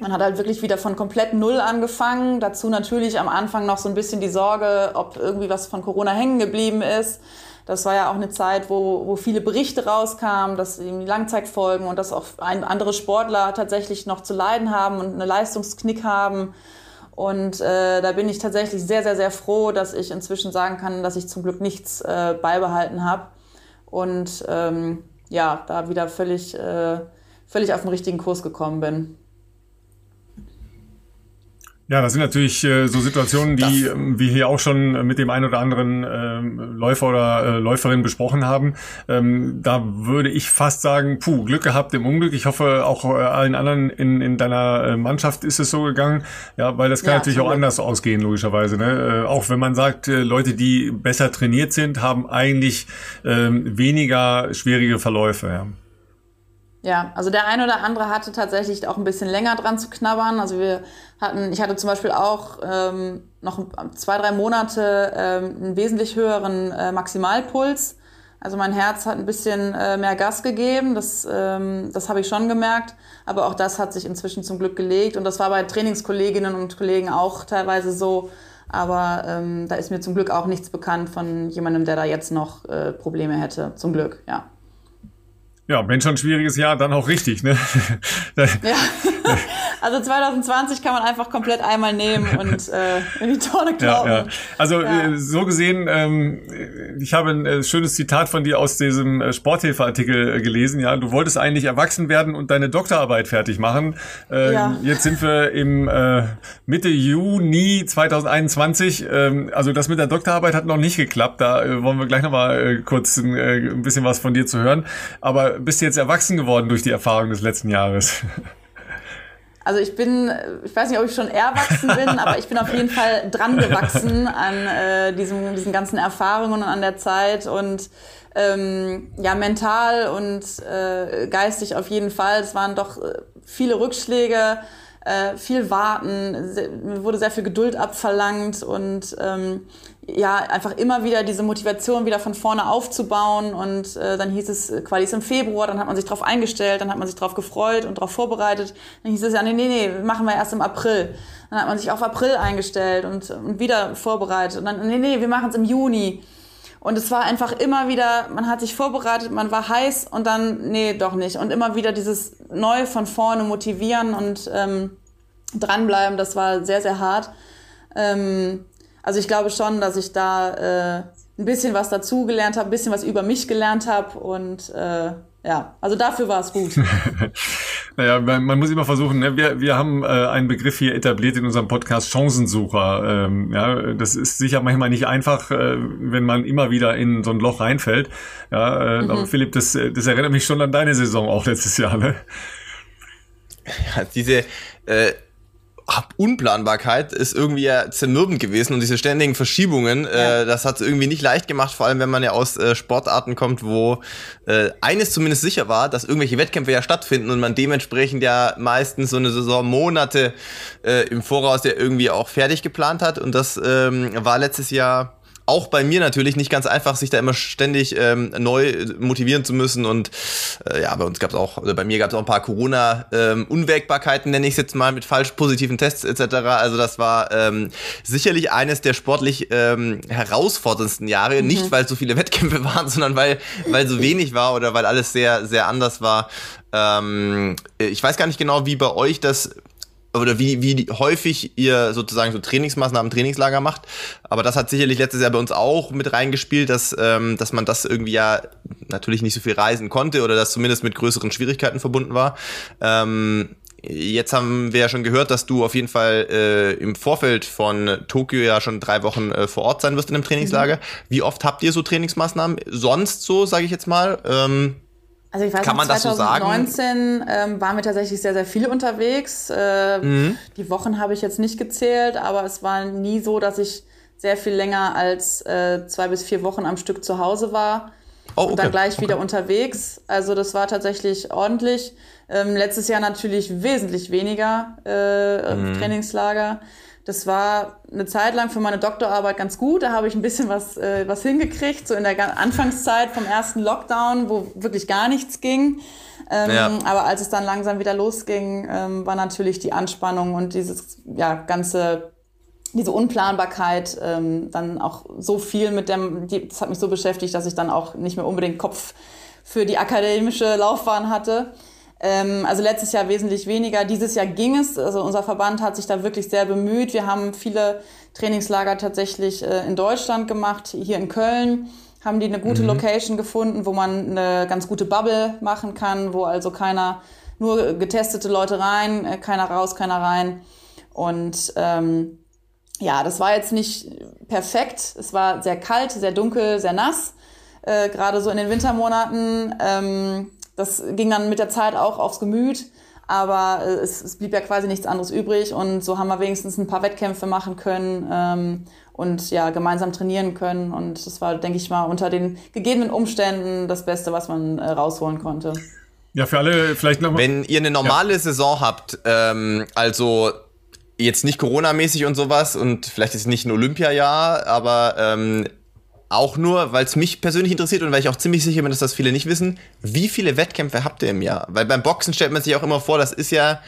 Man hat halt wirklich wieder von komplett Null angefangen. Dazu natürlich am Anfang noch so ein bisschen die Sorge, ob irgendwie was von Corona hängen geblieben ist. Das war ja auch eine Zeit, wo, wo viele Berichte rauskamen, dass die Langzeitfolgen und dass auch ein, andere Sportler tatsächlich noch zu leiden haben und eine Leistungsknick haben. Und äh, da bin ich tatsächlich sehr, sehr, sehr froh, dass ich inzwischen sagen kann, dass ich zum Glück nichts äh, beibehalten habe und ähm, ja, da wieder völlig, äh, völlig auf den richtigen Kurs gekommen bin. Ja, das sind natürlich äh, so Situationen, die das, ähm, wir hier auch schon mit dem einen oder anderen äh, Läufer oder äh, Läuferin besprochen haben. Ähm, da würde ich fast sagen, puh, Glück gehabt im Unglück. Ich hoffe, auch äh, allen anderen in, in deiner äh, Mannschaft ist es so gegangen. Ja, weil das kann ja, natürlich auch anders ausgehen, logischerweise. Ne? Äh, auch wenn man sagt, äh, Leute, die besser trainiert sind, haben eigentlich äh, weniger schwierige Verläufe. Ja. Ja, also der eine oder andere hatte tatsächlich auch ein bisschen länger dran zu knabbern. Also wir hatten, ich hatte zum Beispiel auch ähm, noch zwei, drei Monate ähm, einen wesentlich höheren äh, Maximalpuls. Also mein Herz hat ein bisschen äh, mehr Gas gegeben, das, ähm, das habe ich schon gemerkt. Aber auch das hat sich inzwischen zum Glück gelegt. Und das war bei Trainingskolleginnen und Kollegen auch teilweise so. Aber ähm, da ist mir zum Glück auch nichts bekannt von jemandem, der da jetzt noch äh, Probleme hätte. Zum Glück, ja. Ja, wenn schon ein schwieriges Jahr, dann auch richtig, ne? ja. [LAUGHS] [LAUGHS] Also 2020 kann man einfach komplett einmal nehmen [LAUGHS] und äh, in die Tonne kloppen. Ja, ja. Also ja. Äh, so gesehen, ähm, ich habe ein äh, schönes Zitat von dir aus diesem äh, Sporthilfeartikel gelesen. Ja, du wolltest eigentlich erwachsen werden und deine Doktorarbeit fertig machen. Äh, ja. Jetzt sind wir im äh, Mitte Juni 2021. Ähm, also das mit der Doktorarbeit hat noch nicht geklappt. Da äh, wollen wir gleich nochmal äh, kurz äh, ein bisschen was von dir zu hören. Aber bist du jetzt erwachsen geworden durch die Erfahrung des letzten Jahres? [LAUGHS] Also ich bin, ich weiß nicht, ob ich schon erwachsen bin, [LAUGHS] aber ich bin auf jeden Fall dran gewachsen an äh, diesem, diesen ganzen Erfahrungen und an der Zeit und ähm, ja, mental und äh, geistig auf jeden Fall. Es waren doch äh, viele Rückschläge, äh, viel Warten, sehr, mir wurde sehr viel Geduld abverlangt und ähm, ja, einfach immer wieder diese Motivation wieder von vorne aufzubauen. Und äh, dann hieß es, Quali ist im Februar, dann hat man sich darauf eingestellt, dann hat man sich darauf gefreut und darauf vorbereitet. Dann hieß es ja, nee, nee, nee, machen wir erst im April. Dann hat man sich auf April eingestellt und, und wieder vorbereitet. Und dann, nee, nee, wir machen es im Juni. Und es war einfach immer wieder, man hat sich vorbereitet, man war heiß und dann, nee, doch nicht. Und immer wieder dieses neu von vorne motivieren und ähm, dranbleiben, das war sehr, sehr hart. Ähm, also ich glaube schon, dass ich da äh, ein bisschen was dazugelernt habe, ein bisschen was über mich gelernt habe und äh, ja, also dafür war es gut. [LAUGHS] naja, man, man, muss immer versuchen, ne? wir, wir haben äh, einen Begriff hier etabliert in unserem Podcast Chancensucher. Ähm, ja, das ist sicher manchmal nicht einfach, äh, wenn man immer wieder in so ein Loch reinfällt. Ja, äh, mhm. aber Philipp, das, das erinnert mich schon an deine Saison auch letztes Jahr, ne? Ja, diese äh, Unplanbarkeit ist irgendwie ja zermürbend gewesen und diese ständigen Verschiebungen, äh, ja. äh, das hat es irgendwie nicht leicht gemacht, vor allem wenn man ja aus äh, Sportarten kommt, wo äh, eines zumindest sicher war, dass irgendwelche Wettkämpfe ja stattfinden und man dementsprechend ja meistens so eine Saison Monate äh, im Voraus ja irgendwie auch fertig geplant hat und das ähm, war letztes Jahr auch bei mir natürlich nicht ganz einfach, sich da immer ständig ähm, neu motivieren zu müssen. Und äh, ja, bei uns gab es auch, oder bei mir gab es auch ein paar Corona-Unwägbarkeiten, ähm, nenne ich es jetzt mal, mit falsch positiven Tests etc. Also das war ähm, sicherlich eines der sportlich ähm, herausforderndsten Jahre. Mhm. Nicht, weil so viele Wettkämpfe waren, sondern weil, weil so wenig war oder weil alles sehr, sehr anders war. Ähm, ich weiß gar nicht genau, wie bei euch das oder wie, wie häufig ihr sozusagen so Trainingsmaßnahmen, Trainingslager macht. Aber das hat sicherlich letztes Jahr bei uns auch mit reingespielt, dass, ähm, dass man das irgendwie ja natürlich nicht so viel reisen konnte oder das zumindest mit größeren Schwierigkeiten verbunden war. Ähm, Jetzt haben wir ja schon gehört, dass du auf jeden Fall äh, im Vorfeld von Tokio ja schon drei Wochen äh, vor Ort sein wirst in einem Trainingslager. Mhm. Wie oft habt ihr so Trainingsmaßnahmen sonst so, sage ich jetzt mal? Ähm, also ich weiß Kann man 2019 so ähm, waren wir tatsächlich sehr, sehr viel unterwegs. Äh, mhm. Die Wochen habe ich jetzt nicht gezählt, aber es war nie so, dass ich sehr viel länger als äh, zwei bis vier Wochen am Stück zu Hause war. Oh, okay. Und dann gleich okay. wieder unterwegs. Also das war tatsächlich ordentlich. Ähm, letztes Jahr natürlich wesentlich weniger äh, mhm. Trainingslager. Das war eine Zeit lang für meine Doktorarbeit ganz gut. Da habe ich ein bisschen was, äh, was hingekriegt, so in der Anfangszeit vom ersten Lockdown, wo wirklich gar nichts ging. Ähm, ja. Aber als es dann langsam wieder losging, ähm, war natürlich die Anspannung und dieses ja, ganze diese Unplanbarkeit ähm, dann auch so viel mit dem, die, das hat mich so beschäftigt, dass ich dann auch nicht mehr unbedingt Kopf für die akademische Laufbahn hatte. Ähm, also letztes Jahr wesentlich weniger. Dieses Jahr ging es. Also unser Verband hat sich da wirklich sehr bemüht. Wir haben viele Trainingslager tatsächlich äh, in Deutschland gemacht, hier in Köln haben die eine gute mhm. Location gefunden, wo man eine ganz gute Bubble machen kann, wo also keiner, nur getestete Leute rein, äh, keiner raus, keiner rein. Und ähm, ja, das war jetzt nicht perfekt. Es war sehr kalt, sehr dunkel, sehr nass, äh, gerade so in den Wintermonaten. Ähm, das ging dann mit der Zeit auch aufs Gemüt, aber äh, es, es blieb ja quasi nichts anderes übrig und so haben wir wenigstens ein paar Wettkämpfe machen können ähm, und ja gemeinsam trainieren können und das war, denke ich mal, unter den gegebenen Umständen das Beste, was man äh, rausholen konnte. Ja, für alle vielleicht nochmal. Wenn ihr eine normale ja. Saison habt, ähm, also jetzt nicht Corona-mäßig und sowas und vielleicht ist es nicht ein Olympiajahr, aber ähm, auch nur, weil es mich persönlich interessiert und weil ich auch ziemlich sicher bin, dass das viele nicht wissen, wie viele Wettkämpfe habt ihr im Jahr? Weil beim Boxen stellt man sich auch immer vor, das ist ja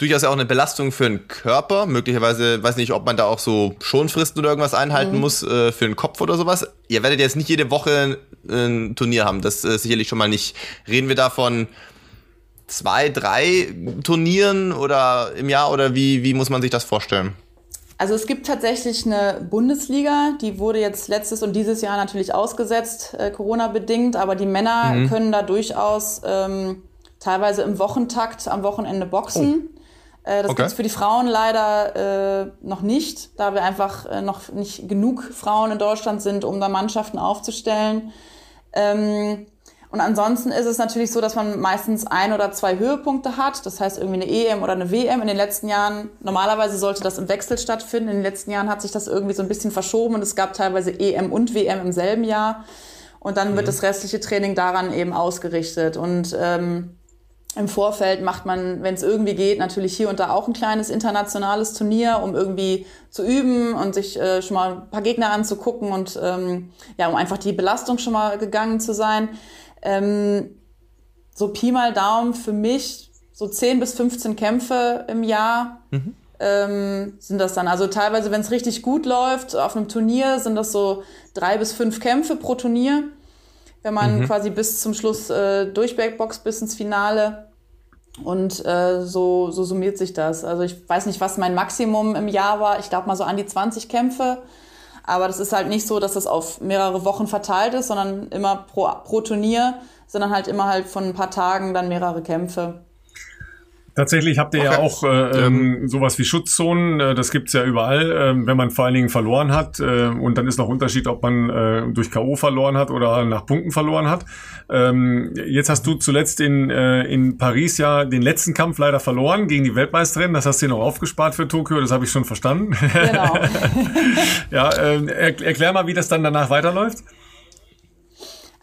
durchaus auch eine Belastung für den Körper. Möglicherweise, weiß nicht, ob man da auch so Schonfristen oder irgendwas einhalten mhm. muss äh, für den Kopf oder sowas. Ihr werdet jetzt nicht jede Woche ein Turnier haben. Das äh, sicherlich schon mal nicht. Reden wir davon zwei, drei Turnieren oder im Jahr oder wie, wie muss man sich das vorstellen? Also es gibt tatsächlich eine Bundesliga, die wurde jetzt letztes und dieses Jahr natürlich ausgesetzt, äh, Corona-bedingt, aber die Männer mhm. können da durchaus ähm, teilweise im Wochentakt am Wochenende boxen. Oh. Äh, das okay. gibt es für die Frauen leider äh, noch nicht, da wir einfach äh, noch nicht genug Frauen in Deutschland sind, um da Mannschaften aufzustellen. Ähm, und ansonsten ist es natürlich so, dass man meistens ein oder zwei Höhepunkte hat. Das heißt irgendwie eine EM oder eine WM. In den letzten Jahren, normalerweise sollte das im Wechsel stattfinden. In den letzten Jahren hat sich das irgendwie so ein bisschen verschoben und es gab teilweise EM und WM im selben Jahr. Und dann wird mhm. das restliche Training daran eben ausgerichtet. Und ähm, im Vorfeld macht man, wenn es irgendwie geht, natürlich hier und da auch ein kleines internationales Turnier, um irgendwie zu üben und sich äh, schon mal ein paar Gegner anzugucken und ähm, ja, um einfach die Belastung schon mal gegangen zu sein. Ähm, so Pi mal Daumen für mich so 10 bis 15 Kämpfe im Jahr mhm. ähm, sind das dann. Also teilweise, wenn es richtig gut läuft, auf einem Turnier sind das so drei bis fünf Kämpfe pro Turnier wenn man mhm. quasi bis zum Schluss äh, durchbackboxt bis ins Finale. Und äh, so, so summiert sich das. Also ich weiß nicht, was mein Maximum im Jahr war. Ich glaube mal so an die 20 Kämpfe. Aber das ist halt nicht so, dass das auf mehrere Wochen verteilt ist, sondern immer pro, pro Turnier, sondern halt immer halt von ein paar Tagen dann mehrere Kämpfe. Tatsächlich habt ihr okay. ja auch äh, ähm, sowas wie Schutzzonen, äh, das gibt's ja überall, äh, wenn man vor allen Dingen verloren hat. Äh, und dann ist noch Unterschied, ob man äh, durch K.O. verloren hat oder nach Punkten verloren hat. Ähm, jetzt hast du zuletzt in, äh, in Paris ja den letzten Kampf leider verloren gegen die Weltmeisterin. Das hast du dir noch aufgespart für Tokio, das habe ich schon verstanden. Genau. [LAUGHS] ja, äh, erklär mal, wie das dann danach weiterläuft.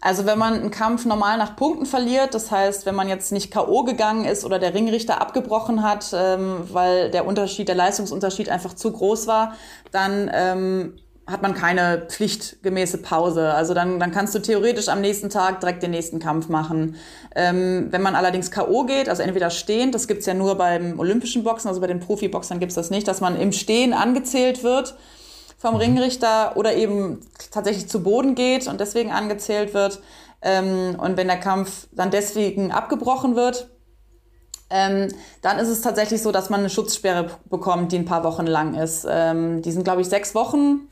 Also wenn man einen Kampf normal nach Punkten verliert, das heißt, wenn man jetzt nicht KO gegangen ist oder der Ringrichter abgebrochen hat, ähm, weil der Unterschied, der Leistungsunterschied einfach zu groß war, dann ähm, hat man keine pflichtgemäße Pause. Also dann, dann kannst du theoretisch am nächsten Tag direkt den nächsten Kampf machen. Ähm, wenn man allerdings K.O. geht, also entweder stehend, das gibt's ja nur beim olympischen Boxen, also bei den Profiboxern gibt's das nicht, dass man im Stehen angezählt wird vom mhm. Ringrichter oder eben tatsächlich zu Boden geht und deswegen angezählt wird. Ähm, und wenn der Kampf dann deswegen abgebrochen wird, ähm, dann ist es tatsächlich so, dass man eine Schutzsperre bekommt, die ein paar Wochen lang ist. Ähm, die sind, glaube ich, sechs Wochen.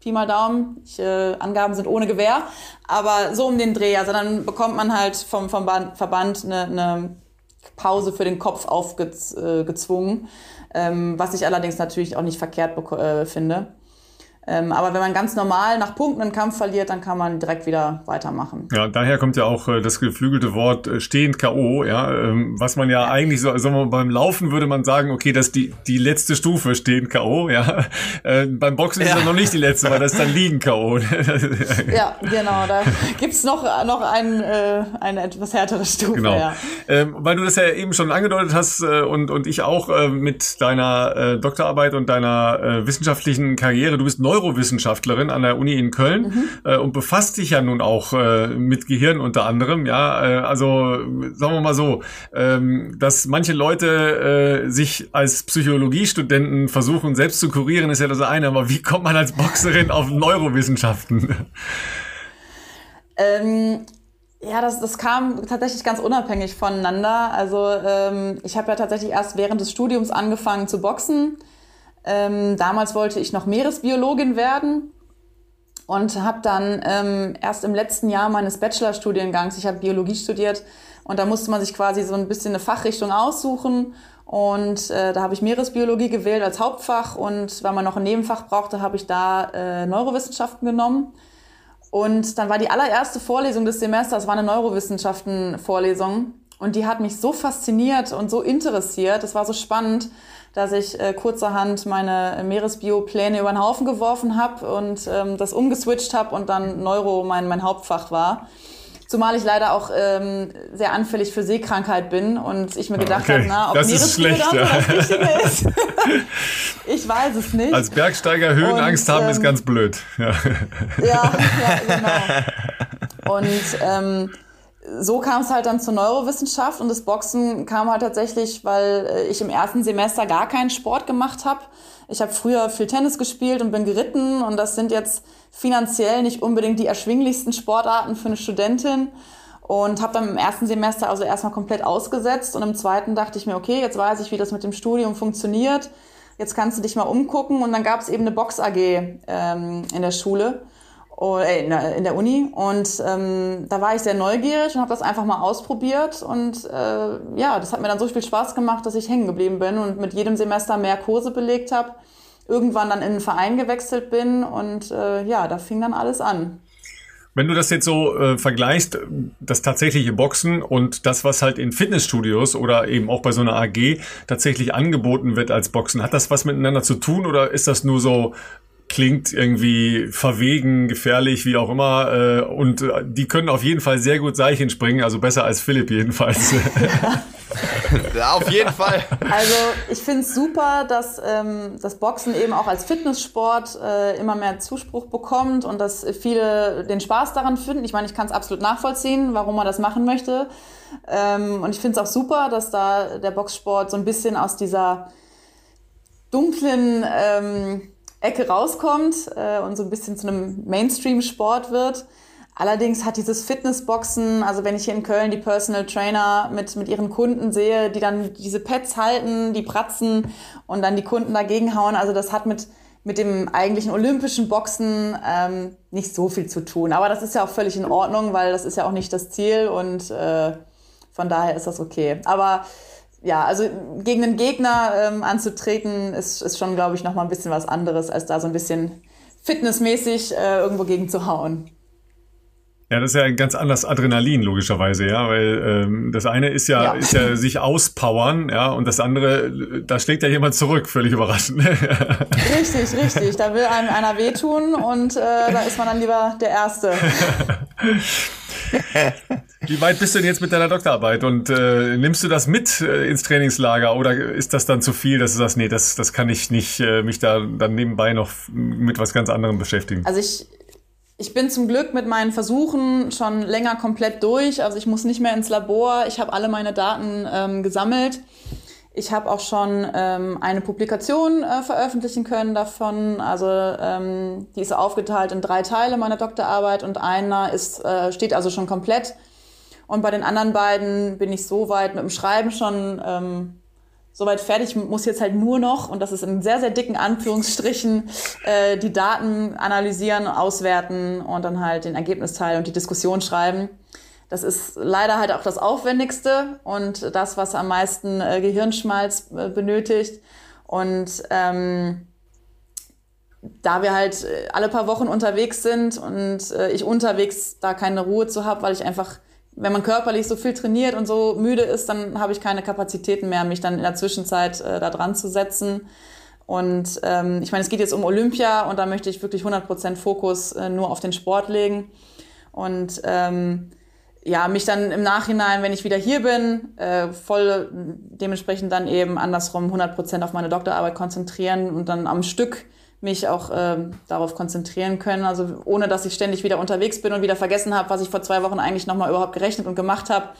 Pi mal Daumen. Ich, äh, Angaben sind ohne Gewehr. Aber so um den Dreh. Also dann bekommt man halt vom, vom Verband eine, eine Pause für den Kopf aufgezwungen. Äh, ähm, was ich allerdings natürlich auch nicht verkehrt äh, finde. Ähm, aber wenn man ganz normal nach Punkten einen Kampf verliert, dann kann man direkt wieder weitermachen. Ja, daher kommt ja auch äh, das geflügelte Wort äh, stehend K.O., ja, ähm, was man ja, ja. eigentlich so, also beim Laufen würde man sagen, okay, das ist die, die letzte Stufe stehend K.O., ja. [LAUGHS] Äh, beim Boxen ja. ist das noch nicht die letzte, weil das ist dann liegen K.O. [LAUGHS] ja, genau, da gibt's noch, noch ein, äh, eine etwas härtere Stufe, genau. ja. Ähm, weil du das ja eben schon angedeutet hast äh, und, und ich auch äh, mit deiner äh, Doktorarbeit und deiner äh, wissenschaftlichen Karriere, du bist neu Neurowissenschaftlerin an der Uni in Köln mhm. äh, und befasst sich ja nun auch äh, mit Gehirn unter anderem. Ja, äh, also sagen wir mal so, ähm, dass manche Leute äh, sich als Psychologiestudenten versuchen selbst zu kurieren, ist ja das eine. Aber wie kommt man als Boxerin auf Neurowissenschaften? Ähm ja, das, das kam tatsächlich ganz unabhängig voneinander. Also ähm, ich habe ja tatsächlich erst während des Studiums angefangen zu boxen. Ähm, damals wollte ich noch Meeresbiologin werden und habe dann ähm, erst im letzten Jahr meines Bachelorstudiengangs, ich habe Biologie studiert, und da musste man sich quasi so ein bisschen eine Fachrichtung aussuchen. Und äh, da habe ich Meeresbiologie gewählt als Hauptfach und weil man noch ein Nebenfach brauchte, habe ich da äh, Neurowissenschaften genommen. Und dann war die allererste Vorlesung des Semesters, war eine Neurowissenschaften-Vorlesung. Und die hat mich so fasziniert und so interessiert. Das war so spannend, dass ich äh, kurzerhand meine Meeresbiopläne über den Haufen geworfen habe und ähm, das umgeswitcht habe und dann Neuro mein, mein Hauptfach war. Zumal ich leider auch ähm, sehr anfällig für Seekrankheit bin und ich mir gedacht okay. habe, na, ob das Meeresspiegel dann ja. das Richtige ist. ich weiß es nicht. Als Bergsteiger Höhenangst und, haben ähm, ist ganz blöd. Ja, ja, ja [LAUGHS] genau. Und ähm, so kam es halt dann zur Neurowissenschaft und das Boxen kam halt tatsächlich, weil äh, ich im ersten Semester gar keinen Sport gemacht habe. Ich habe früher viel Tennis gespielt und bin geritten und das sind jetzt finanziell nicht unbedingt die erschwinglichsten Sportarten für eine Studentin und habe dann im ersten Semester also erstmal komplett ausgesetzt und im zweiten dachte ich mir, okay, jetzt weiß ich, wie das mit dem Studium funktioniert. Jetzt kannst du dich mal umgucken und dann gab es eben eine Box AG ähm, in der Schule Oh, in der Uni. Und ähm, da war ich sehr neugierig und habe das einfach mal ausprobiert. Und äh, ja, das hat mir dann so viel Spaß gemacht, dass ich hängen geblieben bin und mit jedem Semester mehr Kurse belegt habe, irgendwann dann in einen Verein gewechselt bin. Und äh, ja, da fing dann alles an. Wenn du das jetzt so äh, vergleichst, das tatsächliche Boxen und das, was halt in Fitnessstudios oder eben auch bei so einer AG tatsächlich angeboten wird als Boxen, hat das was miteinander zu tun oder ist das nur so klingt irgendwie verwegen, gefährlich, wie auch immer. Äh, und äh, die können auf jeden Fall sehr gut Seilchen springen, also besser als Philipp jedenfalls. [LAUGHS] ja, auf jeden Fall. Also ich finde es super, dass ähm, das Boxen eben auch als Fitnesssport äh, immer mehr Zuspruch bekommt und dass viele den Spaß daran finden. Ich meine, ich kann es absolut nachvollziehen, warum man das machen möchte. Ähm, und ich finde es auch super, dass da der Boxsport so ein bisschen aus dieser dunklen ähm, Ecke rauskommt äh, und so ein bisschen zu einem Mainstream-Sport wird. Allerdings hat dieses Fitnessboxen, also wenn ich hier in Köln die Personal Trainer mit, mit ihren Kunden sehe, die dann diese Pads halten, die pratzen und dann die Kunden dagegen hauen, also das hat mit, mit dem eigentlichen olympischen Boxen ähm, nicht so viel zu tun. Aber das ist ja auch völlig in Ordnung, weil das ist ja auch nicht das Ziel und äh, von daher ist das okay. Aber ja, also gegen einen Gegner ähm, anzutreten, ist, ist schon, glaube ich, noch mal ein bisschen was anderes, als da so ein bisschen fitnessmäßig äh, irgendwo gegen zu hauen. Ja, das ist ja ein ganz anderes Adrenalin, logischerweise, ja, weil ähm, das eine ist ja, ja, ist ja [LAUGHS] sich auspowern, ja, und das andere, da schlägt ja jemand zurück, völlig überraschend. [LAUGHS] richtig, richtig. Da will einem einer wehtun und äh, da ist man dann lieber der Erste. [LAUGHS] [LAUGHS] Wie weit bist du denn jetzt mit deiner Doktorarbeit und äh, nimmst du das mit äh, ins Trainingslager oder ist das dann zu viel, dass du sagst, nee, das, das kann ich nicht äh, mich da dann nebenbei noch mit was ganz anderem beschäftigen? Also ich, ich bin zum Glück mit meinen Versuchen schon länger komplett durch. Also ich muss nicht mehr ins Labor. Ich habe alle meine Daten ähm, gesammelt. Ich habe auch schon ähm, eine Publikation äh, veröffentlichen können davon. Also ähm, die ist aufgeteilt in drei Teile meiner Doktorarbeit und einer ist, äh, steht also schon komplett. Und bei den anderen beiden bin ich so weit mit dem Schreiben schon ähm, soweit fertig, muss jetzt halt nur noch, und das ist in sehr, sehr dicken Anführungsstrichen, äh, die Daten analysieren, auswerten und dann halt den Ergebnisteil und die Diskussion schreiben. Das ist leider halt auch das Aufwendigste und das, was am meisten äh, Gehirnschmalz äh, benötigt. Und ähm, da wir halt äh, alle paar Wochen unterwegs sind und äh, ich unterwegs da keine Ruhe zu habe, weil ich einfach wenn man körperlich so viel trainiert und so müde ist, dann habe ich keine Kapazitäten mehr, mich dann in der Zwischenzeit äh, da dran zu setzen. Und ähm, ich meine, es geht jetzt um Olympia und da möchte ich wirklich 100% Fokus äh, nur auf den Sport legen. Und ähm, ja, mich dann im Nachhinein, wenn ich wieder hier bin, äh, voll dementsprechend dann eben andersrum 100% auf meine Doktorarbeit konzentrieren und dann am Stück mich auch äh, darauf konzentrieren können. Also ohne, dass ich ständig wieder unterwegs bin und wieder vergessen habe, was ich vor zwei Wochen eigentlich nochmal überhaupt gerechnet und gemacht habe,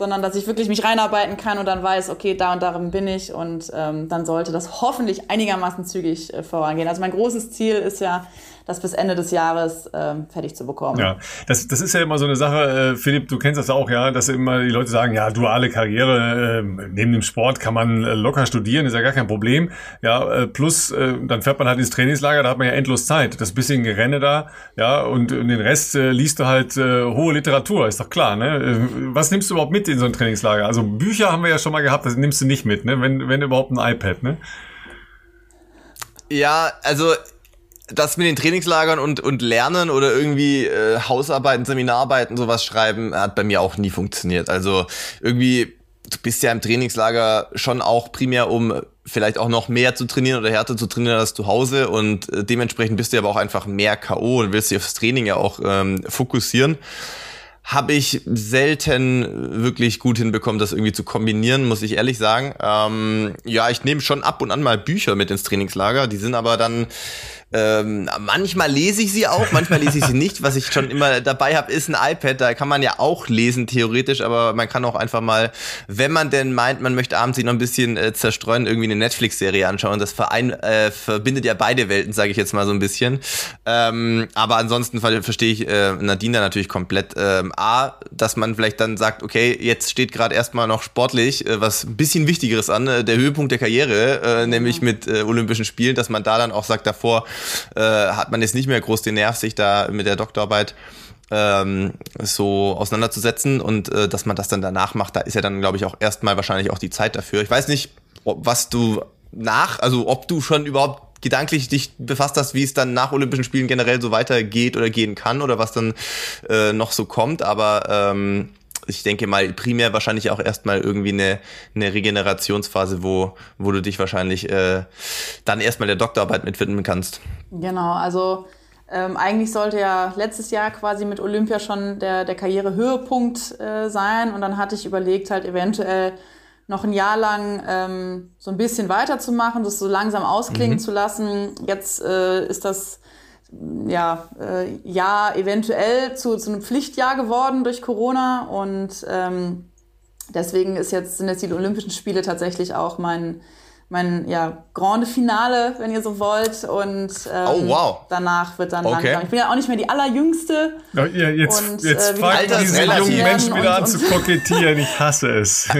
sondern dass ich wirklich mich reinarbeiten kann und dann weiß, okay, da und darin bin ich und ähm, dann sollte das hoffentlich einigermaßen zügig äh, vorangehen. Also mein großes Ziel ist ja, das bis Ende des Jahres ähm, fertig zu bekommen. Ja, das, das ist ja immer so eine Sache, äh, Philipp, du kennst das auch, ja, dass immer die Leute sagen, ja, duale Karriere, äh, neben dem Sport kann man äh, locker studieren, ist ja gar kein Problem. Ja, äh, plus, äh, dann fährt man halt ins Trainingslager, da hat man ja endlos Zeit. Das bisschen Gerenne da, ja, und, und den Rest liest du halt hohe Literatur, ist doch klar, ne? Was nimmst du überhaupt mit in so ein Trainingslager? Also Bücher haben wir ja schon mal gehabt, das nimmst du nicht mit, ne? Wenn, wenn überhaupt ein iPad, ne? Ja, also das mit den Trainingslagern und, und Lernen oder irgendwie äh, Hausarbeiten, Seminararbeiten, sowas schreiben, hat bei mir auch nie funktioniert. Also irgendwie, du bist ja im Trainingslager schon auch primär, um vielleicht auch noch mehr zu trainieren oder härter zu trainieren als zu Hause und äh, dementsprechend bist du aber auch einfach mehr K.O. und willst dich aufs Training ja auch ähm, fokussieren. Habe ich selten wirklich gut hinbekommen, das irgendwie zu kombinieren, muss ich ehrlich sagen. Ähm, ja, ich nehme schon ab und an mal Bücher mit ins Trainingslager, die sind aber dann ähm, manchmal lese ich sie auch, manchmal lese ich sie nicht. Was ich schon immer dabei habe, ist ein iPad. Da kann man ja auch lesen, theoretisch, aber man kann auch einfach mal, wenn man denn meint, man möchte abends sich noch ein bisschen äh, zerstreuen, irgendwie eine Netflix-Serie anschauen. Das Verein äh, verbindet ja beide Welten, sage ich jetzt mal so ein bisschen. Ähm, aber ansonsten ver verstehe ich äh, Nadine da natürlich komplett. Ähm, A, dass man vielleicht dann sagt, okay, jetzt steht gerade erstmal noch sportlich äh, was ein bisschen Wichtigeres an, äh, der Höhepunkt der Karriere, äh, nämlich mit äh, Olympischen Spielen, dass man da dann auch sagt, davor äh, hat man jetzt nicht mehr groß den Nerv, sich da mit der Doktorarbeit ähm, so auseinanderzusetzen und äh, dass man das dann danach macht, da ist ja dann, glaube ich, auch erstmal wahrscheinlich auch die Zeit dafür. Ich weiß nicht, ob, was du nach, also ob du schon überhaupt gedanklich dich befasst hast, wie es dann nach Olympischen Spielen generell so weitergeht oder gehen kann oder was dann äh, noch so kommt, aber ähm, ich denke mal primär wahrscheinlich auch erstmal irgendwie eine, eine Regenerationsphase, wo, wo du dich wahrscheinlich äh, dann erstmal der Doktorarbeit mit widmen kannst. Genau, also ähm, eigentlich sollte ja letztes Jahr quasi mit Olympia schon der, der Karrierehöhepunkt äh, sein und dann hatte ich überlegt, halt eventuell noch ein Jahr lang ähm, so ein bisschen weiterzumachen, das so langsam ausklingen mhm. zu lassen. Jetzt äh, ist das ja, äh, Jahr eventuell zu, zu einem Pflichtjahr geworden durch Corona. Und ähm, deswegen ist jetzt, sind jetzt die Olympischen Spiele tatsächlich auch mein, mein ja, Grande Finale, wenn ihr so wollt. Und ähm, oh, wow. danach wird dann okay. langsam. Ich bin ja auch nicht mehr die allerjüngste. Ja, jetzt und, jetzt äh, fangen diese jungen Menschen wieder an zu kokettieren. Ich hasse es. [LAUGHS]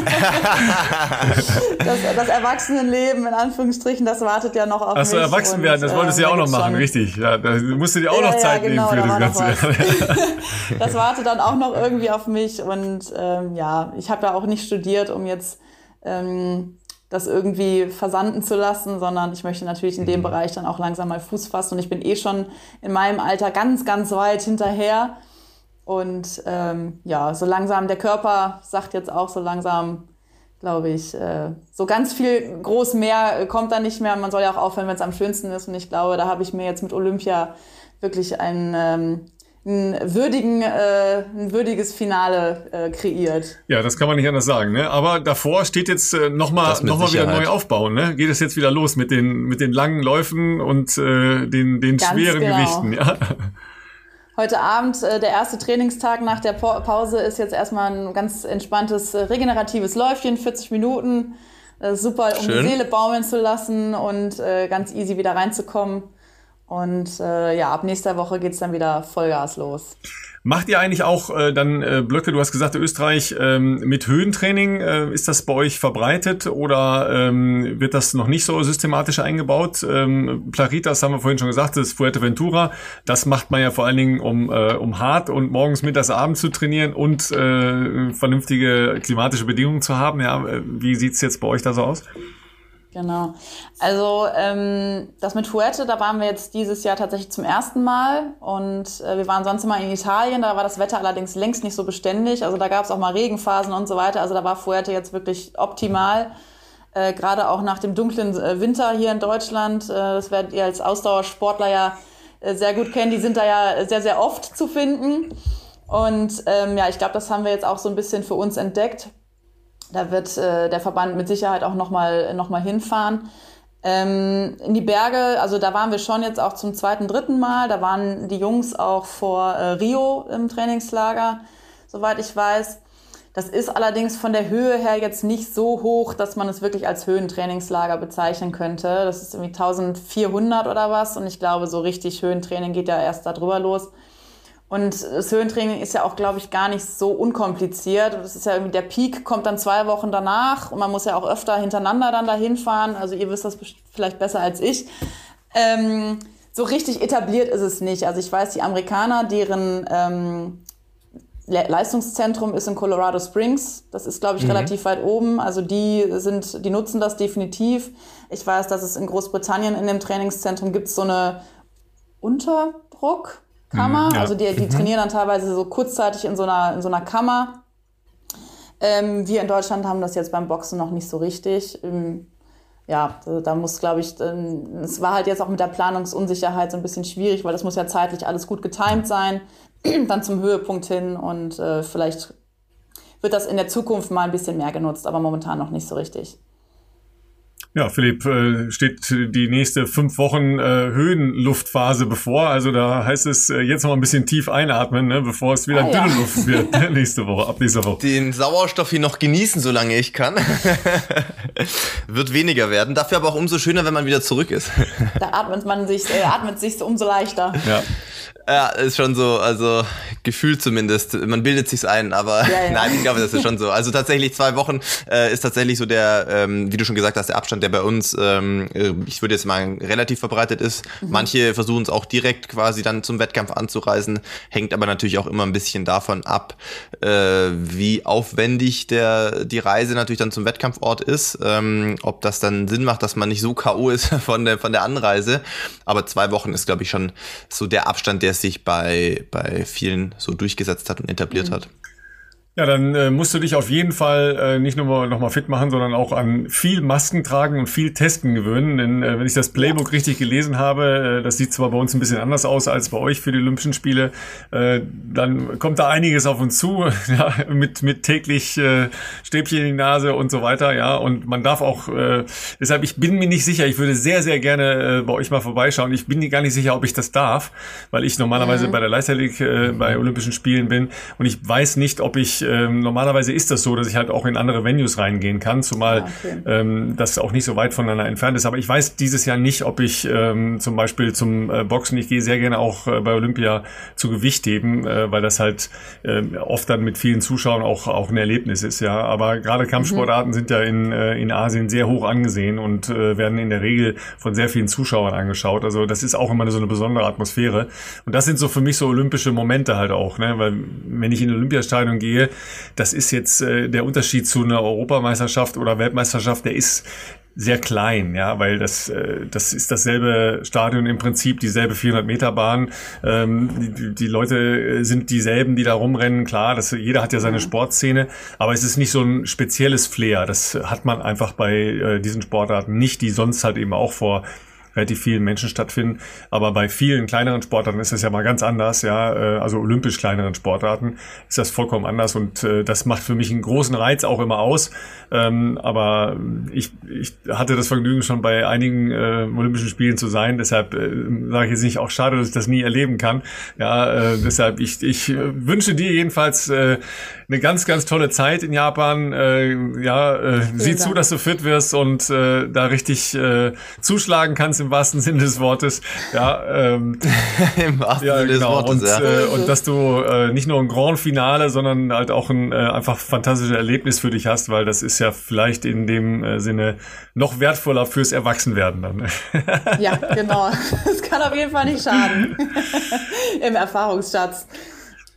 [LAUGHS] das, das Erwachsenenleben, in Anführungsstrichen, das wartet ja noch auf Achso, mich. Achso, erwachsen werden, das wolltest du ja auch noch äh, machen, richtig. Ja, da musst du dir auch ja, noch Zeit ja, genau, nehmen für das Ganze. [LAUGHS] das wartet dann auch noch irgendwie auf mich. Und ähm, ja, ich habe ja auch nicht studiert, um jetzt ähm, das irgendwie versanden zu lassen, sondern ich möchte natürlich in dem mhm. Bereich dann auch langsam mal Fuß fassen. Und ich bin eh schon in meinem Alter ganz, ganz weit hinterher. Und ähm, ja, so langsam, der Körper sagt jetzt auch so langsam, glaube ich, äh, so ganz viel groß mehr kommt da nicht mehr. Man soll ja auch aufhören, wenn es am schönsten ist. Und ich glaube, da habe ich mir jetzt mit Olympia wirklich ein ähm, ein, würdigen, äh, ein würdiges Finale äh, kreiert. Ja, das kann man nicht anders sagen. Ne? Aber davor steht jetzt äh, nochmal noch mal wieder neu aufbauen. Ne? Geht es jetzt wieder los mit den, mit den langen Läufen und äh, den, den schweren genau. Gewichten. Ja? Heute Abend, äh, der erste Trainingstag nach der pa Pause, ist jetzt erstmal ein ganz entspanntes, äh, regeneratives Läufchen, 40 Minuten. Äh, super, um Schön. die Seele baumeln zu lassen und äh, ganz easy wieder reinzukommen. Und äh, ja, ab nächster Woche geht's dann wieder Vollgas los. Macht ihr eigentlich auch äh, dann äh, Blöcke, du hast gesagt, Österreich ähm, mit Höhentraining, äh, ist das bei euch verbreitet oder ähm, wird das noch nicht so systematisch eingebaut? Ähm, Plaritas haben wir vorhin schon gesagt, das ist Fuerteventura. Das macht man ja vor allen Dingen, um, äh, um hart und morgens, mittags, abends zu trainieren und äh, vernünftige klimatische Bedingungen zu haben. Ja, äh, wie sieht's jetzt bei euch da so aus? Genau. Also ähm, das mit Fuerte, da waren wir jetzt dieses Jahr tatsächlich zum ersten Mal und äh, wir waren sonst immer in Italien, da war das Wetter allerdings längst nicht so beständig. Also da gab es auch mal Regenphasen und so weiter. Also da war Fuerte jetzt wirklich optimal. Äh, Gerade auch nach dem dunklen äh, Winter hier in Deutschland. Äh, das werdet ihr als Ausdauersportler ja äh, sehr gut kennen. Die sind da ja sehr, sehr oft zu finden. Und ähm, ja, ich glaube, das haben wir jetzt auch so ein bisschen für uns entdeckt da wird äh, der Verband mit Sicherheit auch nochmal noch mal hinfahren. Ähm, in die Berge, also da waren wir schon jetzt auch zum zweiten, dritten Mal. Da waren die Jungs auch vor äh, Rio im Trainingslager, soweit ich weiß. Das ist allerdings von der Höhe her jetzt nicht so hoch, dass man es wirklich als Höhentrainingslager bezeichnen könnte. Das ist irgendwie 1400 oder was. Und ich glaube, so richtig Höhentraining geht ja erst darüber los. Und das Höhentraining ist ja auch, glaube ich, gar nicht so unkompliziert. Das ist ja irgendwie, der Peak kommt dann zwei Wochen danach und man muss ja auch öfter hintereinander dann dahin fahren. Also ihr wisst das vielleicht besser als ich. Ähm, so richtig etabliert ist es nicht. Also ich weiß, die Amerikaner, deren ähm, Leistungszentrum ist in Colorado Springs. Das ist, glaube ich, mhm. relativ weit oben. Also die sind, die nutzen das definitiv. Ich weiß, dass es in Großbritannien in dem Trainingszentrum gibt so eine Unterdruck. Kammer. Mhm, ja. Also die, die mhm. trainieren dann teilweise so kurzzeitig in so einer, in so einer Kammer. Ähm, wir in Deutschland haben das jetzt beim Boxen noch nicht so richtig. Ähm, ja, da muss, glaube ich, es war halt jetzt auch mit der Planungsunsicherheit so ein bisschen schwierig, weil das muss ja zeitlich alles gut getimt sein, [CLEARS THROAT] dann zum Höhepunkt hin und äh, vielleicht wird das in der Zukunft mal ein bisschen mehr genutzt, aber momentan noch nicht so richtig. Ja, Philipp, äh, steht die nächste fünf Wochen äh, Höhenluftphase bevor. Also da heißt es äh, jetzt noch mal ein bisschen tief einatmen, ne, bevor es wieder ah, dünne ja. Luft wird ne, [LAUGHS] nächste Woche, ab nächster Woche. Den Sauerstoff hier noch genießen, solange ich kann. [LAUGHS] wird weniger werden. Dafür aber auch umso schöner, wenn man wieder zurück ist. da atmet man sich, äh, atmet sich umso leichter. Ja. Ja, ist schon so, also gefühlt zumindest. Man bildet sich's ein, aber ja, ja. [LAUGHS] nein, ich glaube, das ist schon so. Also tatsächlich zwei Wochen äh, ist tatsächlich so der, ähm, wie du schon gesagt hast, der Abstand, der bei uns, ähm, äh, ich würde jetzt mal relativ verbreitet ist. Mhm. Manche versuchen es auch direkt quasi dann zum Wettkampf anzureisen, hängt aber natürlich auch immer ein bisschen davon ab, äh, wie aufwendig der die Reise natürlich dann zum Wettkampfort ist, ähm, ob das dann Sinn macht, dass man nicht so KO ist [LAUGHS] von der von der Anreise. Aber zwei Wochen ist, glaube ich, schon so der Abstand, der sich bei, bei vielen so durchgesetzt hat und etabliert mhm. hat. Ja, dann äh, musst du dich auf jeden Fall äh, nicht nur noch mal fit machen, sondern auch an viel Masken tragen und viel Testen gewöhnen. Denn äh, wenn ich das Playbook ja. richtig gelesen habe, äh, das sieht zwar bei uns ein bisschen anders aus als bei euch für die Olympischen Spiele, äh, dann kommt da einiges auf uns zu, [LAUGHS] ja, mit mit täglich äh, Stäbchen in die Nase und so weiter. Ja, und man darf auch. Äh, deshalb, ich bin mir nicht sicher. Ich würde sehr sehr gerne äh, bei euch mal vorbeischauen. Ich bin gar nicht sicher, ob ich das darf, weil ich normalerweise mhm. bei der Leichtathletik äh, bei Olympischen Spielen bin und ich weiß nicht, ob ich ähm, normalerweise ist das so, dass ich halt auch in andere Venues reingehen kann, zumal ah, okay. ähm, das auch nicht so weit voneinander entfernt ist. Aber ich weiß dieses Jahr nicht, ob ich ähm, zum Beispiel zum äh, Boxen, ich gehe sehr gerne auch äh, bei Olympia zu Gewichtheben, äh, weil das halt äh, oft dann mit vielen Zuschauern auch, auch ein Erlebnis ist, ja. Aber gerade Kampfsportarten mhm. sind ja in, äh, in Asien sehr hoch angesehen und äh, werden in der Regel von sehr vielen Zuschauern angeschaut. Also das ist auch immer so eine besondere Atmosphäre. Und das sind so für mich so olympische Momente halt auch, ne? Weil wenn ich in ein Olympiastadion gehe, das ist jetzt äh, der Unterschied zu einer Europameisterschaft oder Weltmeisterschaft, der ist sehr klein, ja, weil das äh, das ist dasselbe Stadion im Prinzip, dieselbe 400 Meter Bahn. Ähm, die, die Leute sind dieselben, die da rumrennen. Klar, das, jeder hat ja seine mhm. Sportszene, aber es ist nicht so ein spezielles Flair. Das hat man einfach bei äh, diesen Sportarten nicht, die sonst halt eben auch vor relativ vielen Menschen stattfinden. Aber bei vielen kleineren Sportarten ist das ja mal ganz anders, ja, äh, also olympisch kleineren Sportarten ist das vollkommen anders und äh, das macht für mich einen großen Reiz auch immer aus. Ähm, aber ich, ich hatte das Vergnügen schon bei einigen äh, Olympischen Spielen zu sein, deshalb sage ich jetzt nicht auch schade, dass ich das nie erleben kann. Ja, deshalb ich, ich wünsche dir jedenfalls eine ganz, ganz tolle Zeit in Japan. Äh, ja, äh, sieh zu, dass du fit wirst und äh, da richtig äh, zuschlagen kannst im wahrsten Sinne des Wortes. Ja, ähm, [LAUGHS] im wahrsten ja, Sinne genau. des Wortes. Und, ja. äh, und dass du äh, nicht nur ein Grand Finale, sondern halt auch ein äh, einfach fantastisches Erlebnis für dich hast, weil das ist ja vielleicht in dem äh, Sinne noch wertvoller fürs Erwachsenwerden dann. [LAUGHS] ja, genau. Das kann auf jeden Fall nicht schaden. [LAUGHS] Im Erfahrungsschatz.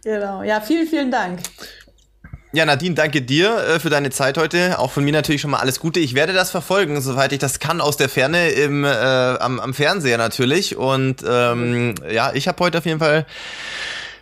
Genau. Ja, vielen, vielen Dank. Ja, Nadine, danke dir äh, für deine Zeit heute. Auch von mir natürlich schon mal alles Gute. Ich werde das verfolgen, soweit ich das kann, aus der Ferne im, äh, am, am Fernseher natürlich. Und ähm, ja, ich habe heute auf jeden Fall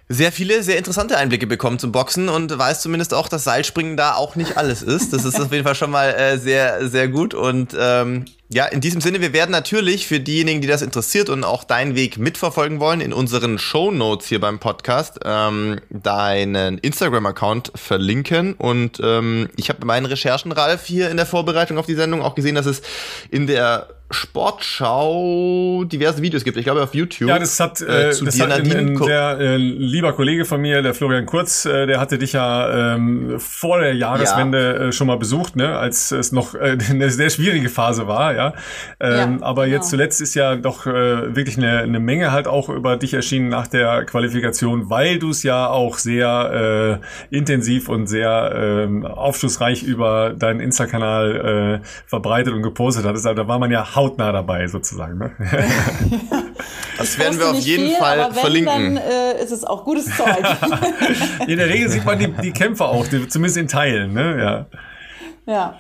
sehr viele, sehr interessante Einblicke bekommen zum Boxen und weiß zumindest auch, dass Seilspringen da auch nicht alles ist. Das ist auf jeden Fall schon mal äh, sehr, sehr gut. Und ähm, ja, in diesem Sinne, wir werden natürlich für diejenigen, die das interessiert und auch deinen Weg mitverfolgen wollen, in unseren Show Notes hier beim Podcast ähm, deinen Instagram-Account verlinken. Und ähm, ich habe bei meinen Recherchen, Ralf, hier in der Vorbereitung auf die Sendung auch gesehen, dass es in der Sportschau diverse Videos gibt. Ich glaube auf YouTube. Ja, das hat, äh, äh zu das hat ein, ein sehr äh, lieber Kollege von mir, der Florian Kurz, äh, der hatte dich ja ähm, vor der Jahreswende ja. äh, schon mal besucht, ne, als es noch äh, [LAUGHS] eine sehr schwierige Phase war, ja. Ähm, ja aber genau. jetzt zuletzt ist ja doch äh, wirklich eine, eine Menge halt auch über dich erschienen nach der Qualifikation, weil du es ja auch sehr äh, intensiv und sehr äh, aufschlussreich über deinen Insta-Kanal äh, verbreitet und gepostet hattest. Also da war man ja hautnah dabei sozusagen. Ne? [LAUGHS] das werden wir auf jeden viel, Fall wenn, verlinken. Dann äh, ist es auch gutes Zeug. [LAUGHS] in der Regel sieht man die, die Kämpfer auch, die, zumindest in Teilen. Ne? Ja. ja,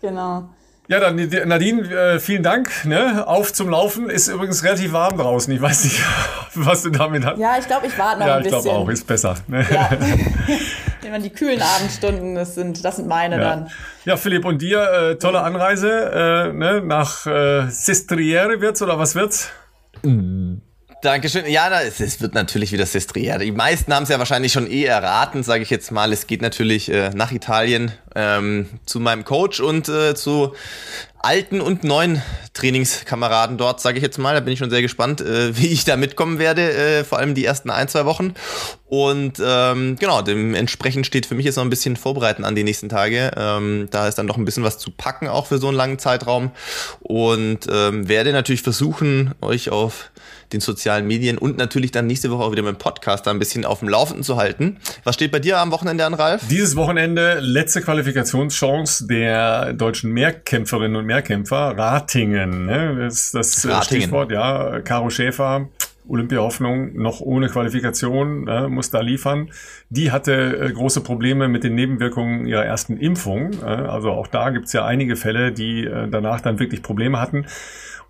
genau. Ja, dann Nadine, äh, vielen Dank. Ne? Auf zum Laufen. Ist übrigens relativ warm draußen. Ich weiß nicht, [LAUGHS] was du damit hast. Ja, ich glaube, ich warte noch ja, ein bisschen. Ja, ich glaube auch. Ist besser. Ne? Ja. Wenn die kühlen Abendstunden das sind, das sind meine ja. dann. Ja, Philipp, und dir äh, tolle Anreise äh, ne, nach äh, Sestriere wird's oder was wird's? Dankeschön. Ja, es, es wird natürlich wieder Sestriere. Die meisten haben es ja wahrscheinlich schon eh erraten, sage ich jetzt mal. Es geht natürlich äh, nach Italien ähm, zu meinem Coach und äh, zu alten und neuen Trainingskameraden dort, sage ich jetzt mal. Da bin ich schon sehr gespannt, äh, [LAUGHS] wie ich da mitkommen werde, äh, vor allem die ersten ein, zwei Wochen. Und ähm, genau, dementsprechend steht für mich jetzt noch ein bisschen Vorbereiten an die nächsten Tage. Ähm, da ist dann noch ein bisschen was zu packen, auch für so einen langen Zeitraum. Und ähm, werde natürlich versuchen, euch auf den sozialen Medien und natürlich dann nächste Woche auch wieder mit dem Podcast da ein bisschen auf dem Laufenden zu halten. Was steht bei dir am Wochenende an, Ralf? Dieses Wochenende letzte Qualifikationschance der deutschen Mehrkämpferinnen und Mehrkämpfer. Ratingen, ne? das ist das äh, Ratingen. Stichwort, ja. Caro Schäfer, Olympia-Hoffnung noch ohne Qualifikation, äh, muss da liefern. Die hatte äh, große Probleme mit den Nebenwirkungen ihrer ersten Impfung. Äh, also auch da gibt's ja einige Fälle, die äh, danach dann wirklich Probleme hatten.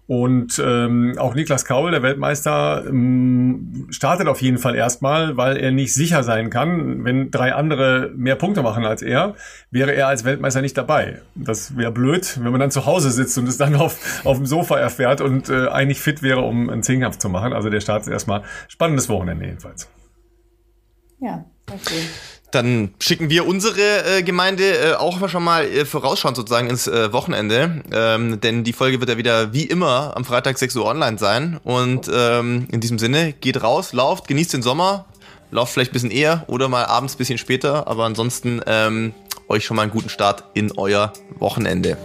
Und ähm, auch Niklas Kaul, der Weltmeister, ähm, startet auf jeden Fall erstmal, weil er nicht sicher sein kann, wenn drei andere mehr Punkte machen als er, wäre er als Weltmeister nicht dabei. Das wäre blöd, wenn man dann zu Hause sitzt und es dann [LAUGHS] auf, auf dem Sofa erfährt und äh, eigentlich fit wäre, um einen Zehnkampf zu machen. Also der Start ist erstmal spannendes Wochenende jedenfalls. Ja, schön. Dann schicken wir unsere äh, Gemeinde äh, auch schon mal äh, vorausschauend sozusagen ins äh, Wochenende. Ähm, denn die Folge wird ja wieder wie immer am Freitag 6 Uhr online sein. Und ähm, in diesem Sinne, geht raus, lauft, genießt den Sommer, lauft vielleicht ein bisschen eher oder mal abends ein bisschen später. Aber ansonsten ähm, euch schon mal einen guten Start in euer Wochenende.